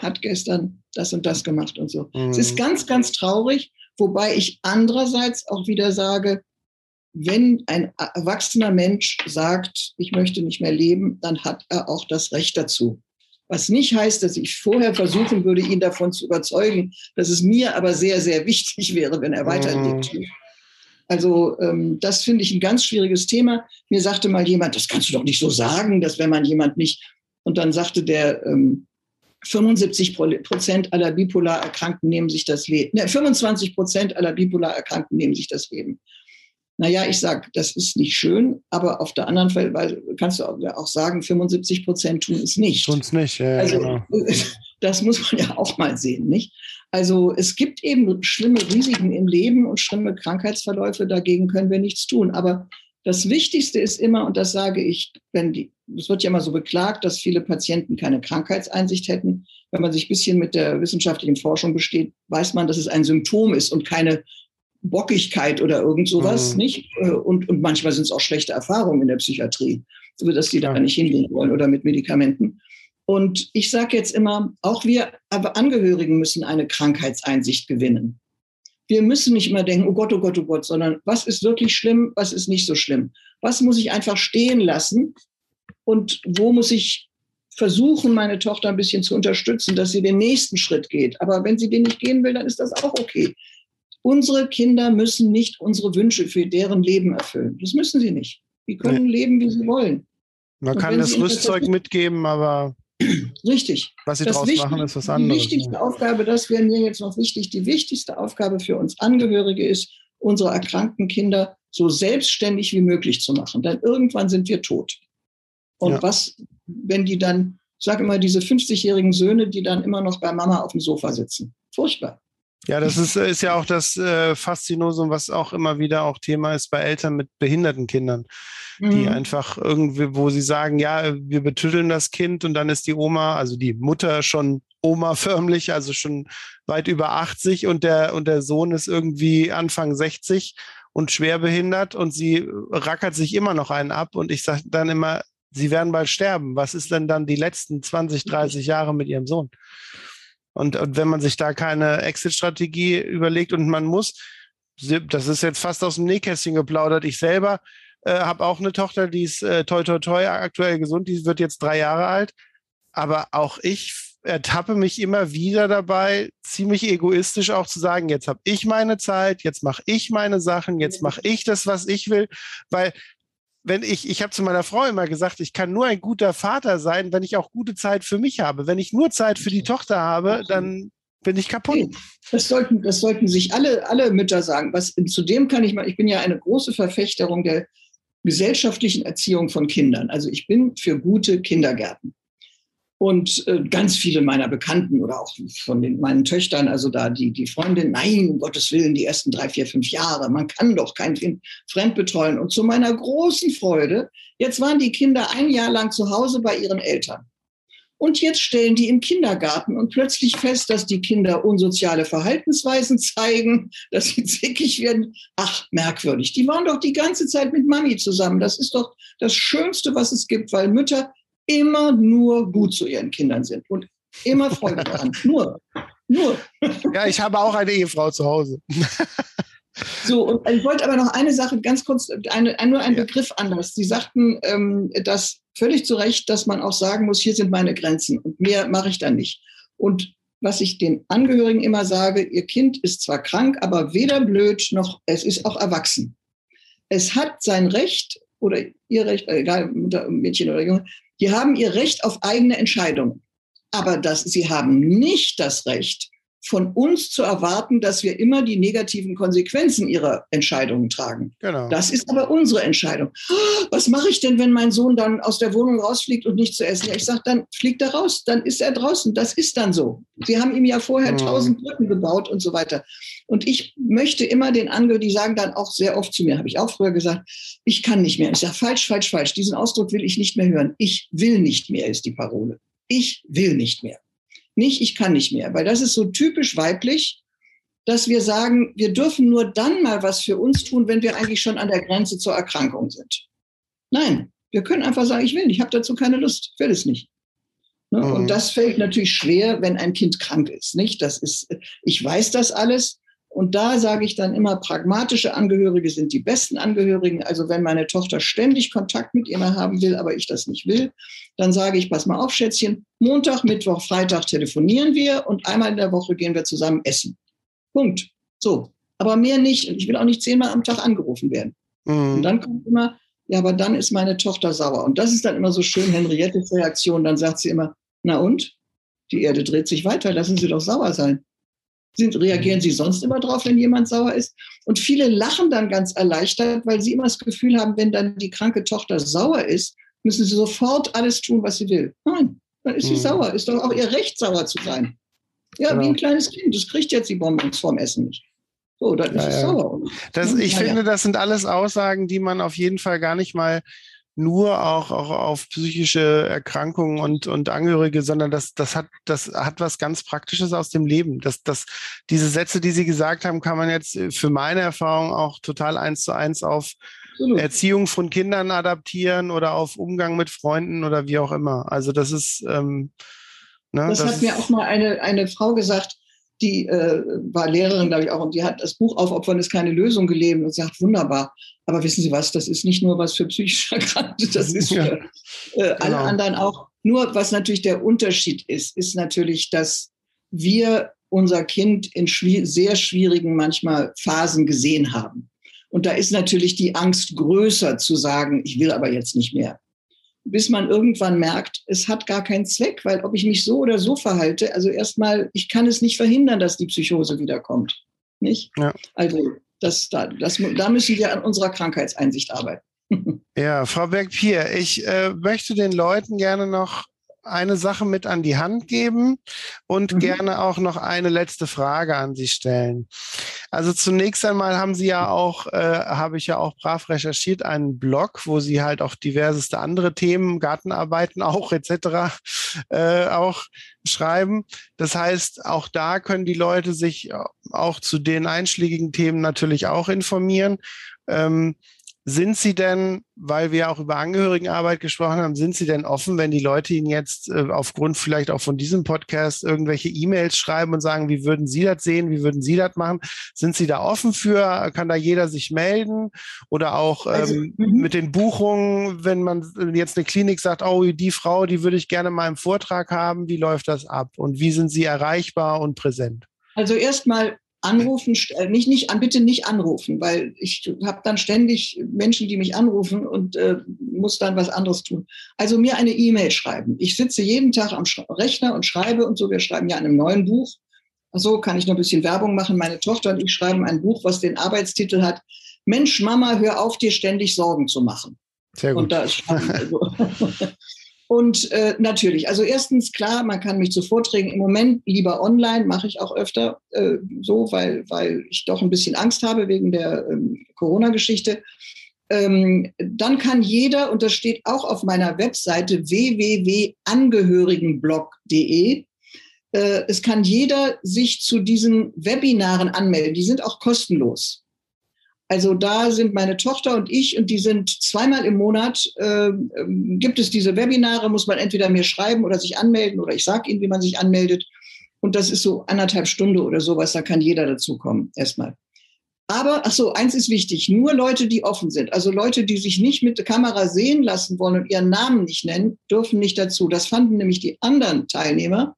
Speaker 2: hat gestern das und das gemacht und so. Mhm. Es ist mhm. ganz, ganz traurig, wobei ich andererseits auch wieder sage, wenn ein erwachsener Mensch sagt, ich möchte nicht mehr leben, dann hat er auch das Recht dazu. Was nicht heißt, dass ich vorher versuchen würde, ihn davon zu überzeugen, dass es mir aber sehr, sehr wichtig wäre, wenn er weiterlebt. Mhm. Also ähm, das finde ich ein ganz schwieriges Thema. Mir sagte mal jemand, das kannst du doch nicht so sagen, dass wenn man jemand nicht. Und dann sagte der ähm, 75 Prozent aller bipolar Erkrankten nehmen sich das Leben. Ne, 25 Prozent aller bipolar Erkrankten nehmen sich das Leben. Naja, ich sage, das ist nicht schön, aber auf der anderen Seite kannst du auch sagen, 75 Prozent tun es nicht.
Speaker 1: Tun es nicht, ja.
Speaker 2: Also, genau. Das muss man ja auch mal sehen, nicht? Also es gibt eben schlimme Risiken im Leben und schlimme Krankheitsverläufe, dagegen können wir nichts tun. Aber das Wichtigste ist immer, und das sage ich, wenn die, es wird ja immer so beklagt, dass viele Patienten keine Krankheitseinsicht hätten. Wenn man sich ein bisschen mit der wissenschaftlichen Forschung besteht, weiß man, dass es ein Symptom ist und keine Bockigkeit oder irgend sowas, mhm. nicht? Äh, und, und manchmal sind es auch schlechte Erfahrungen in der Psychiatrie, so dass die da nicht hingehen wollen oder mit Medikamenten. Und ich sage jetzt immer, auch wir Angehörigen müssen eine Krankheitseinsicht gewinnen. Wir müssen nicht immer denken, oh Gott, oh Gott, oh Gott, sondern was ist wirklich schlimm, was ist nicht so schlimm? Was muss ich einfach stehen lassen und wo muss ich versuchen, meine Tochter ein bisschen zu unterstützen, dass sie den nächsten Schritt geht. Aber wenn sie den nicht gehen will, dann ist das auch okay. Unsere Kinder müssen nicht unsere Wünsche für deren Leben erfüllen. Das müssen sie nicht. Die können nee. leben, wie sie wollen.
Speaker 1: Man Und kann das Rüstzeug mitgeben, aber
Speaker 2: Richtig.
Speaker 1: Was sie das draus machen, ist was anderes.
Speaker 2: Die wichtigste. Aufgabe, das wäre mir jetzt noch wichtig, die wichtigste Aufgabe für uns Angehörige ist, unsere erkrankten Kinder so selbstständig wie möglich zu machen. Denn irgendwann sind wir tot. Und ja. was, wenn die dann, ich sage immer, diese 50-jährigen Söhne, die dann immer noch bei Mama auf dem Sofa sitzen. Furchtbar.
Speaker 1: Ja, das ist, ist ja auch das äh, Faszinosum, was auch immer wieder auch Thema ist bei Eltern mit behinderten Kindern, mhm. die einfach irgendwie, wo sie sagen, ja, wir betütteln das Kind und dann ist die Oma, also die Mutter schon Oma förmlich, also schon weit über 80 und der, und der Sohn ist irgendwie Anfang 60 und schwer behindert und sie rackert sich immer noch einen ab und ich sage dann immer, sie werden bald sterben. Was ist denn dann die letzten 20, 30 Jahre mit ihrem Sohn? Und, und wenn man sich da keine Exit-Strategie überlegt und man muss, das ist jetzt fast aus dem Nähkästchen geplaudert, ich selber äh, habe auch eine Tochter, die ist äh, toi toi toi aktuell gesund, die wird jetzt drei Jahre alt. Aber auch ich ertappe mich immer wieder dabei, ziemlich egoistisch auch zu sagen, jetzt habe ich meine Zeit, jetzt mache ich meine Sachen, jetzt mache ich das, was ich will, weil wenn ich, ich habe zu meiner Frau immer gesagt, ich kann nur ein guter Vater sein, wenn ich auch gute Zeit für mich habe. Wenn ich nur Zeit für die Tochter habe, dann bin ich kaputt.
Speaker 2: Das sollten, das sollten sich alle, alle Mütter sagen. Was, zudem kann ich mal, ich bin ja eine große Verfechterung der gesellschaftlichen Erziehung von Kindern. Also ich bin für gute Kindergärten. Und äh, ganz viele meiner Bekannten oder auch von den, meinen Töchtern, also da die, die Freundin, nein, um Gottes Willen, die ersten drei, vier, fünf Jahre, man kann doch kein Kind fremd betreuen. Und zu meiner großen Freude, jetzt waren die Kinder ein Jahr lang zu Hause bei ihren Eltern. Und jetzt stellen die im Kindergarten und plötzlich fest, dass die Kinder unsoziale Verhaltensweisen zeigen, dass sie zickig werden. Ach, merkwürdig. Die waren doch die ganze Zeit mit Mami zusammen. Das ist doch das Schönste, was es gibt, weil Mütter immer nur gut zu ihren Kindern sind und immer Freude daran. Nur. Nur.
Speaker 1: Ja, ich habe auch eine Ehefrau zu Hause.
Speaker 2: So, und ich wollte aber noch eine Sache ganz kurz, eine, nur ein ja. Begriff anders. Sie sagten ähm, das völlig zu Recht, dass man auch sagen muss, hier sind meine Grenzen und mehr mache ich da nicht. Und was ich den Angehörigen immer sage, ihr Kind ist zwar krank, aber weder blöd noch es ist auch erwachsen. Es hat sein Recht oder ihr Recht, egal, Mädchen oder Junge, die haben ihr Recht auf eigene Entscheidungen. Aber das, sie haben nicht das Recht, von uns zu erwarten, dass wir immer die negativen Konsequenzen ihrer Entscheidungen tragen. Genau. Das ist aber unsere Entscheidung. Was mache ich denn, wenn mein Sohn dann aus der Wohnung rausfliegt und nicht zu essen? Ja, ich sage, dann fliegt er raus, dann ist er draußen. Das ist dann so. Sie haben ihm ja vorher mhm. tausend Brücken gebaut und so weiter. Und ich möchte immer den Angehörigen, die sagen dann auch sehr oft zu mir, habe ich auch früher gesagt, ich kann nicht mehr. Ich sage, falsch, falsch, falsch. Diesen Ausdruck will ich nicht mehr hören. Ich will nicht mehr, ist die Parole. Ich will nicht mehr nicht, ich kann nicht mehr. Weil das ist so typisch weiblich, dass wir sagen, wir dürfen nur dann mal was für uns tun, wenn wir eigentlich schon an der Grenze zur Erkrankung sind. Nein, wir können einfach sagen, ich will nicht, ich habe dazu keine Lust, will es nicht. Ne? Mhm. Und das fällt natürlich schwer, wenn ein Kind krank ist. Nicht? Das ist, ich weiß das alles, und da sage ich dann immer, pragmatische Angehörige sind die besten Angehörigen. Also wenn meine Tochter ständig Kontakt mit ihr haben will, aber ich das nicht will, dann sage ich, pass mal auf, Schätzchen, Montag, Mittwoch, Freitag telefonieren wir und einmal in der Woche gehen wir zusammen essen. Punkt. So. Aber mehr nicht. Und ich will auch nicht zehnmal am Tag angerufen werden. Mhm. Und dann kommt immer, ja, aber dann ist meine Tochter sauer. Und das ist dann immer so schön Henriettes Reaktion. Dann sagt sie immer, na und? Die Erde dreht sich weiter, lassen Sie doch sauer sein. Sind, reagieren Sie sonst immer drauf, wenn jemand sauer ist? Und viele lachen dann ganz erleichtert, weil sie immer das Gefühl haben, wenn dann die kranke Tochter sauer ist, müssen sie sofort alles tun, was sie will. Nein, dann ist sie mhm. sauer. Ist doch auch ihr Recht, sauer zu sein. Ja, genau. wie ein kleines Kind. Das kriegt jetzt die Bonbons vorm Essen nicht. So, dann ja, ist es ja. sauer.
Speaker 1: Das, ich ja, finde, das sind alles Aussagen, die man auf jeden Fall gar nicht mal nur auch, auch auf psychische Erkrankungen und, und Angehörige, sondern das, das, hat, das hat was ganz Praktisches aus dem Leben. Das, das, diese Sätze, die Sie gesagt haben, kann man jetzt für meine Erfahrung auch total eins zu eins auf Absolut. Erziehung von Kindern adaptieren oder auf Umgang mit Freunden oder wie auch immer. Also das ist. Ähm,
Speaker 2: ne, das, das, hat mir auch mal eine, eine Frau gesagt, die äh, war Lehrerin, glaube ich auch, und die hat das Buch Aufopfern ist keine Lösung gelesen und sagt, wunderbar. Aber wissen Sie was, das ist nicht nur was für psychisch Erkrankte, das ist für äh, alle genau. anderen auch. Nur was natürlich der Unterschied ist, ist natürlich, dass wir unser Kind in schwier sehr schwierigen manchmal Phasen gesehen haben. Und da ist natürlich die Angst größer zu sagen, ich will aber jetzt nicht mehr. Bis man irgendwann merkt, es hat gar keinen Zweck, weil ob ich mich so oder so verhalte, also erstmal, ich kann es nicht verhindern, dass die Psychose wiederkommt. Nicht? Ja. Also das, da, das, da müssen wir an unserer Krankheitseinsicht arbeiten.
Speaker 1: Ja, Frau Berg-Pier, ich äh, möchte den Leuten gerne noch eine Sache mit an die Hand geben und mhm. gerne auch noch eine letzte Frage an Sie stellen. Also zunächst einmal haben Sie ja auch, äh, habe ich ja auch brav recherchiert, einen Blog, wo Sie halt auch diverseste andere Themen, Gartenarbeiten auch etc. Äh, auch schreiben. Das heißt, auch da können die Leute sich auch zu den einschlägigen Themen natürlich auch informieren. Ähm, sind Sie denn, weil wir auch über Angehörigenarbeit gesprochen haben, sind Sie denn offen, wenn die Leute Ihnen jetzt äh, aufgrund vielleicht auch von diesem Podcast irgendwelche E-Mails schreiben und sagen, wie würden Sie das sehen, wie würden Sie das machen? Sind Sie da offen für? Kann da jeder sich melden? Oder auch also, ähm, mhm. mit den Buchungen, wenn man jetzt eine Klinik sagt, oh, die Frau, die würde ich gerne mal im Vortrag haben, wie läuft das ab? Und wie sind Sie erreichbar und präsent?
Speaker 2: Also erstmal anrufen, äh, nicht, nicht, bitte nicht anrufen, weil ich habe dann ständig Menschen, die mich anrufen und äh, muss dann was anderes tun. Also mir eine E-Mail schreiben. Ich sitze jeden Tag am Rechner und schreibe und so. Wir schreiben ja an einem neuen Buch. So kann ich noch ein bisschen Werbung machen. Meine Tochter und ich schreiben ein Buch, was den Arbeitstitel hat. Mensch, Mama, hör auf, dir ständig Sorgen zu machen.
Speaker 1: Sehr gut.
Speaker 2: Und da ist also, Und äh, natürlich, also erstens klar, man kann mich zu Vorträgen im Moment lieber online, mache ich auch öfter äh, so, weil, weil ich doch ein bisschen Angst habe wegen der ähm, Corona-Geschichte. Ähm, dann kann jeder, und das steht auch auf meiner Webseite www.angehörigenblog.de, äh, es kann jeder sich zu diesen Webinaren anmelden. Die sind auch kostenlos. Also da sind meine Tochter und ich und die sind zweimal im Monat, äh, gibt es diese Webinare, muss man entweder mir schreiben oder sich anmelden oder ich sage ihnen, wie man sich anmeldet. Und das ist so anderthalb Stunde oder sowas, da kann jeder dazukommen, erstmal. Aber, ach so, eins ist wichtig, nur Leute, die offen sind, also Leute, die sich nicht mit der Kamera sehen lassen wollen und ihren Namen nicht nennen, dürfen nicht dazu. Das fanden nämlich die anderen Teilnehmer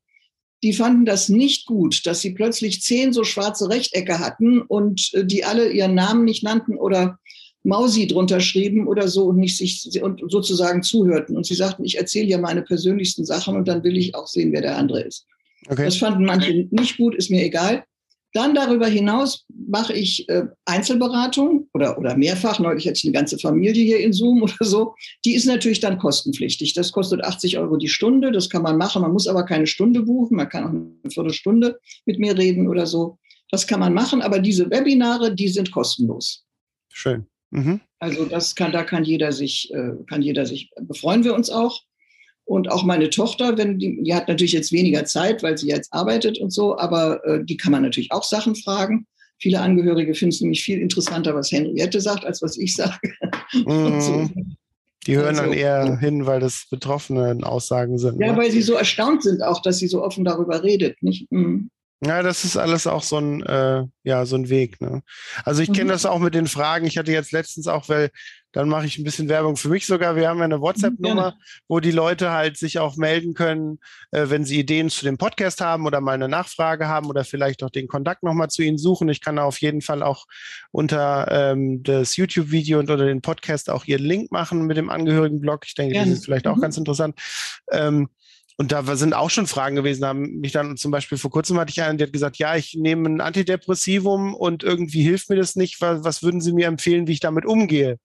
Speaker 2: die fanden das nicht gut, dass sie plötzlich zehn so schwarze Rechtecke hatten und äh, die alle ihren Namen nicht nannten oder Mausi drunter schrieben oder so und nicht sich und sozusagen zuhörten. Und sie sagten, ich erzähle ja meine persönlichsten Sachen und dann will ich auch sehen, wer der andere ist. Okay. Das fanden manche nicht gut, ist mir egal. Dann darüber hinaus mache ich äh, Einzelberatung oder, oder mehrfach. Neulich ich eine ganze Familie hier in Zoom oder so. Die ist natürlich dann kostenpflichtig. Das kostet 80 Euro die Stunde. Das kann man machen. Man muss aber keine Stunde buchen. Man kann auch eine Viertelstunde mit mir reden oder so. Das kann man machen. Aber diese Webinare, die sind kostenlos.
Speaker 1: Schön. Mhm.
Speaker 2: Also das kann, da kann jeder sich, äh, kann jeder sich, befreuen wir uns auch. Und auch meine Tochter, wenn die, die hat natürlich jetzt weniger Zeit, weil sie jetzt arbeitet und so, aber äh, die kann man natürlich auch Sachen fragen. Viele Angehörige finden es nämlich viel interessanter, was Henriette sagt, als was ich sage.
Speaker 1: Mhm. So. Die hören also, dann eher hin, weil das betroffene Aussagen sind.
Speaker 2: Ja, ne? weil sie so erstaunt sind auch, dass sie so offen darüber redet. Nicht? Mhm.
Speaker 1: Ja, das ist alles auch so ein, äh, ja, so ein Weg. Ne? Also ich kenne mhm. das auch mit den Fragen. Ich hatte jetzt letztens auch, weil dann mache ich ein bisschen Werbung für mich sogar. Wir haben ja eine WhatsApp-Nummer, wo die Leute halt sich auch melden können, äh, wenn sie Ideen zu dem Podcast haben oder mal eine Nachfrage haben oder vielleicht auch den Kontakt nochmal zu ihnen suchen. Ich kann auf jeden Fall auch unter ähm, das YouTube-Video und unter den Podcast auch ihren Link machen mit dem Angehörigen-Blog. Ich denke, ja. das ist vielleicht auch mhm. ganz interessant. Ähm, und da sind auch schon Fragen gewesen, haben mich dann zum Beispiel vor kurzem hatte ich einen, der hat gesagt, ja, ich nehme ein Antidepressivum und irgendwie hilft mir das nicht. Was, was würden Sie mir empfehlen, wie ich damit umgehe?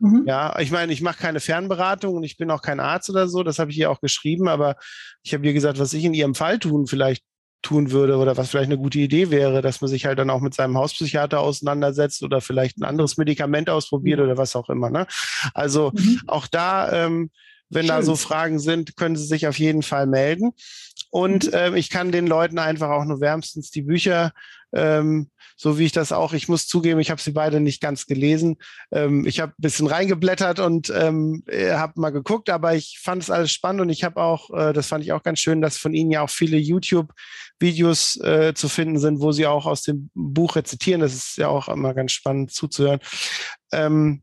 Speaker 1: Mhm. Ja, ich meine, ich mache keine Fernberatung und ich bin auch kein Arzt oder so, das habe ich ihr auch geschrieben, aber ich habe ihr gesagt, was ich in ihrem Fall tun vielleicht tun würde oder was vielleicht eine gute Idee wäre, dass man sich halt dann auch mit seinem Hauspsychiater auseinandersetzt oder vielleicht ein anderes Medikament ausprobiert mhm. oder was auch immer. Ne? Also mhm. auch da ähm, wenn Schön. da so Fragen sind, können Sie sich auf jeden Fall melden. Und mhm. ähm, ich kann den Leuten einfach auch nur wärmstens die Bücher, ähm, so wie ich das auch, ich muss zugeben, ich habe sie beide nicht ganz gelesen. Ähm, ich habe ein bisschen reingeblättert und ähm, äh, habe mal geguckt, aber ich fand es alles spannend und ich habe auch, äh, das fand ich auch ganz schön, dass von Ihnen ja auch viele YouTube-Videos äh, zu finden sind, wo Sie auch aus dem Buch rezitieren. Das ist ja auch immer ganz spannend zuzuhören. Ähm,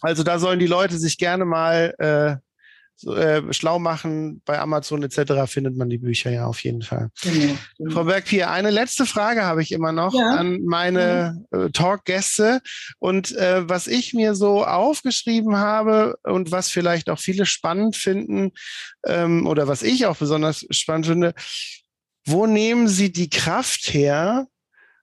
Speaker 1: also da sollen die Leute sich gerne mal äh, äh, schlau machen. Bei Amazon etc. findet man die Bücher ja auf jeden Fall. Genau, genau. Frau Bergpier, eine letzte Frage habe ich immer noch ja. an meine ja. äh, Talkgäste. Und äh, was ich mir so aufgeschrieben habe und was vielleicht auch viele spannend finden ähm, oder was ich auch besonders spannend finde, wo nehmen Sie die Kraft her,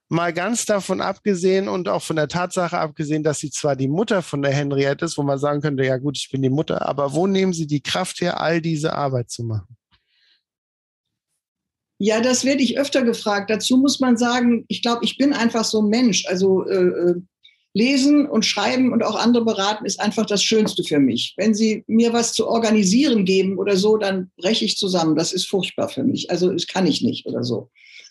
Speaker 1: mal ganz davon abgesehen und auch von der Tatsache abgesehen, dass sie zwar die Mutter von der Henriette ist, wo man sagen könnte, ja gut, ich bin die Mutter, aber wo nehmen sie die Kraft her, all diese Arbeit zu machen?
Speaker 2: Ja, das werde ich öfter gefragt. Dazu muss man sagen, ich glaube, ich bin einfach so ein Mensch. Also äh, äh, lesen und schreiben und auch andere beraten ist einfach das Schönste für mich. Wenn Sie mir was zu organisieren geben oder so, dann breche ich zusammen. Das ist furchtbar für mich. Also das kann ich nicht oder so.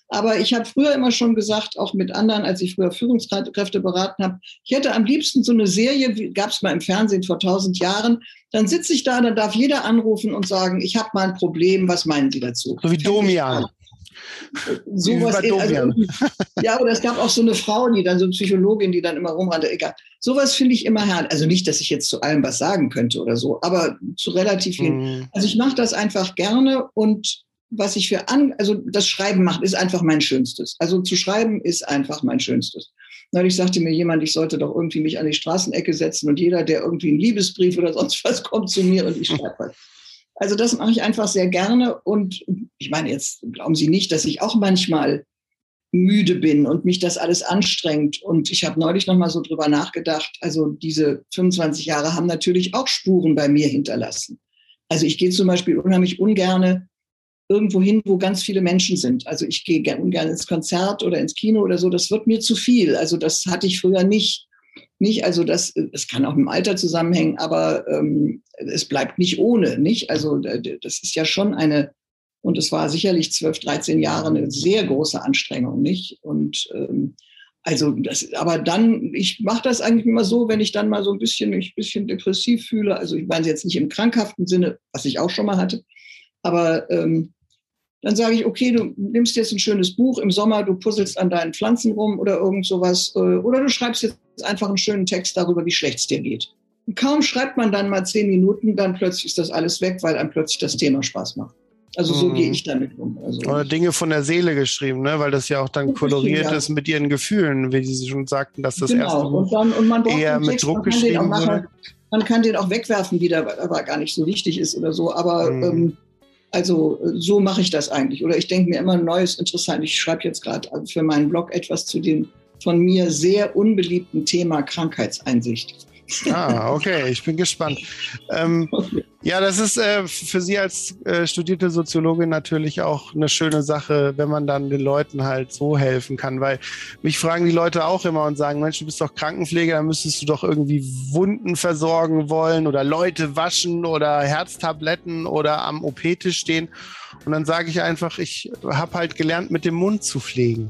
Speaker 2: Aber ich habe früher immer schon gesagt, auch mit anderen, als ich früher Führungskräfte beraten habe, ich hätte am liebsten so eine Serie, gab es mal im Fernsehen vor tausend Jahren, dann sitze ich da, dann darf jeder anrufen und sagen, ich habe mal ein Problem, was meinen Sie dazu?
Speaker 1: So wie Domian.
Speaker 2: Sowas also, ja, oder es gab auch so eine Frau, die dann so eine Psychologin, die dann immer rumrannte. Egal. Sowas finde ich immer herrlich. Also nicht, dass ich jetzt zu allem was sagen könnte oder so, aber zu relativ viel. Mm. Also ich mache das einfach gerne und was ich für an, also das Schreiben macht, ist einfach mein Schönstes. Also zu schreiben ist einfach mein Schönstes. Neulich sagte mir jemand, ich sollte doch irgendwie mich an die Straßenecke setzen und jeder, der irgendwie einen Liebesbrief oder sonst was kommt zu mir und ich schreibe was. Also das mache ich einfach sehr gerne und ich meine, jetzt glauben Sie nicht, dass ich auch manchmal müde bin und mich das alles anstrengt. Und ich habe neulich noch mal so drüber nachgedacht. Also diese 25 Jahre haben natürlich auch Spuren bei mir hinterlassen. Also ich gehe zum Beispiel unheimlich ungerne irgendwo hin, wo ganz viele Menschen sind. Also ich gehe gerne gern ins Konzert oder ins Kino oder so. Das wird mir zu viel. Also das hatte ich früher nicht. Nicht, also das, es kann auch mit dem Alter zusammenhängen, aber ähm, es bleibt nicht ohne, nicht? Also das ist ja schon eine, und es war sicherlich 12, 13 Jahre eine sehr große Anstrengung, nicht? Und ähm, also das, aber dann, ich mache das eigentlich immer so, wenn ich dann mal so ein bisschen, mich ein bisschen depressiv fühle. Also ich meine jetzt nicht im krankhaften Sinne, was ich auch schon mal hatte, aber ähm, dann sage ich, okay, du nimmst jetzt ein schönes Buch im Sommer, du puzzelst an deinen Pflanzen rum oder irgend sowas, äh, oder du schreibst jetzt einfach einen schönen Text darüber, wie schlecht es dir geht. Und kaum schreibt man dann mal zehn Minuten, dann plötzlich ist das alles weg, weil einem plötzlich das Thema Spaß macht. Also so mhm. gehe ich damit um. Also
Speaker 1: Oder Dinge von der Seele geschrieben, ne? weil das ja auch dann koloriert ja. ist mit ihren Gefühlen, wie Sie schon sagten, dass das genau. erste
Speaker 2: und dann, und man eher mit Druck geschrieben wurde. Man kann den auch wegwerfen wieder, aber gar nicht so wichtig ist oder so. Aber mhm. ähm, also so mache ich das eigentlich. Oder ich denke mir immer Neues interessant. Ich schreibe jetzt gerade für meinen Blog etwas zu dem von mir sehr unbeliebten Thema Krankheitseinsicht.
Speaker 1: Ah, okay, ich bin gespannt. Ähm, ja, das ist äh, für Sie als äh, studierte Soziologin natürlich auch eine schöne Sache, wenn man dann den Leuten halt so helfen kann, weil mich fragen die Leute auch immer und sagen, Mensch, du bist doch Krankenpfleger, dann müsstest du doch irgendwie Wunden versorgen wollen oder Leute waschen oder Herztabletten oder am OP-Tisch stehen. Und dann sage ich einfach, ich habe halt gelernt, mit dem Mund zu pflegen.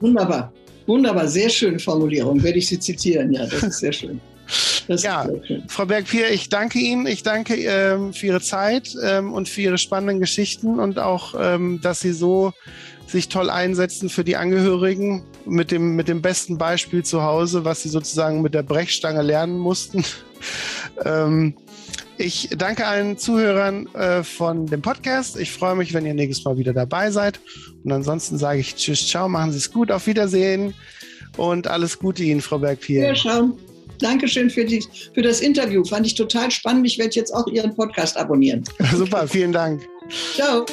Speaker 2: Wunderbar. Wunderbar, sehr schöne Formulierung. Werde ich Sie zitieren? Ja, das ist sehr schön.
Speaker 1: Das ja, Frau Bergpier, ich danke Ihnen. Ich danke ähm, für Ihre Zeit ähm, und für Ihre spannenden Geschichten und auch, ähm, dass Sie so sich toll einsetzen für die Angehörigen mit dem, mit dem besten Beispiel zu Hause, was Sie sozusagen mit der Brechstange lernen mussten. ich danke allen Zuhörern äh, von dem Podcast. Ich freue mich, wenn ihr nächstes Mal wieder dabei seid. Und ansonsten sage ich Tschüss, ciao, machen Sie es gut, auf Wiedersehen und alles Gute Ihnen, Frau Bergpier.
Speaker 2: Ja, schauen. Dankeschön für, die, für das Interview. Fand ich total spannend. Ich werde jetzt auch Ihren Podcast abonnieren.
Speaker 1: Super, vielen Dank.
Speaker 2: Ciao.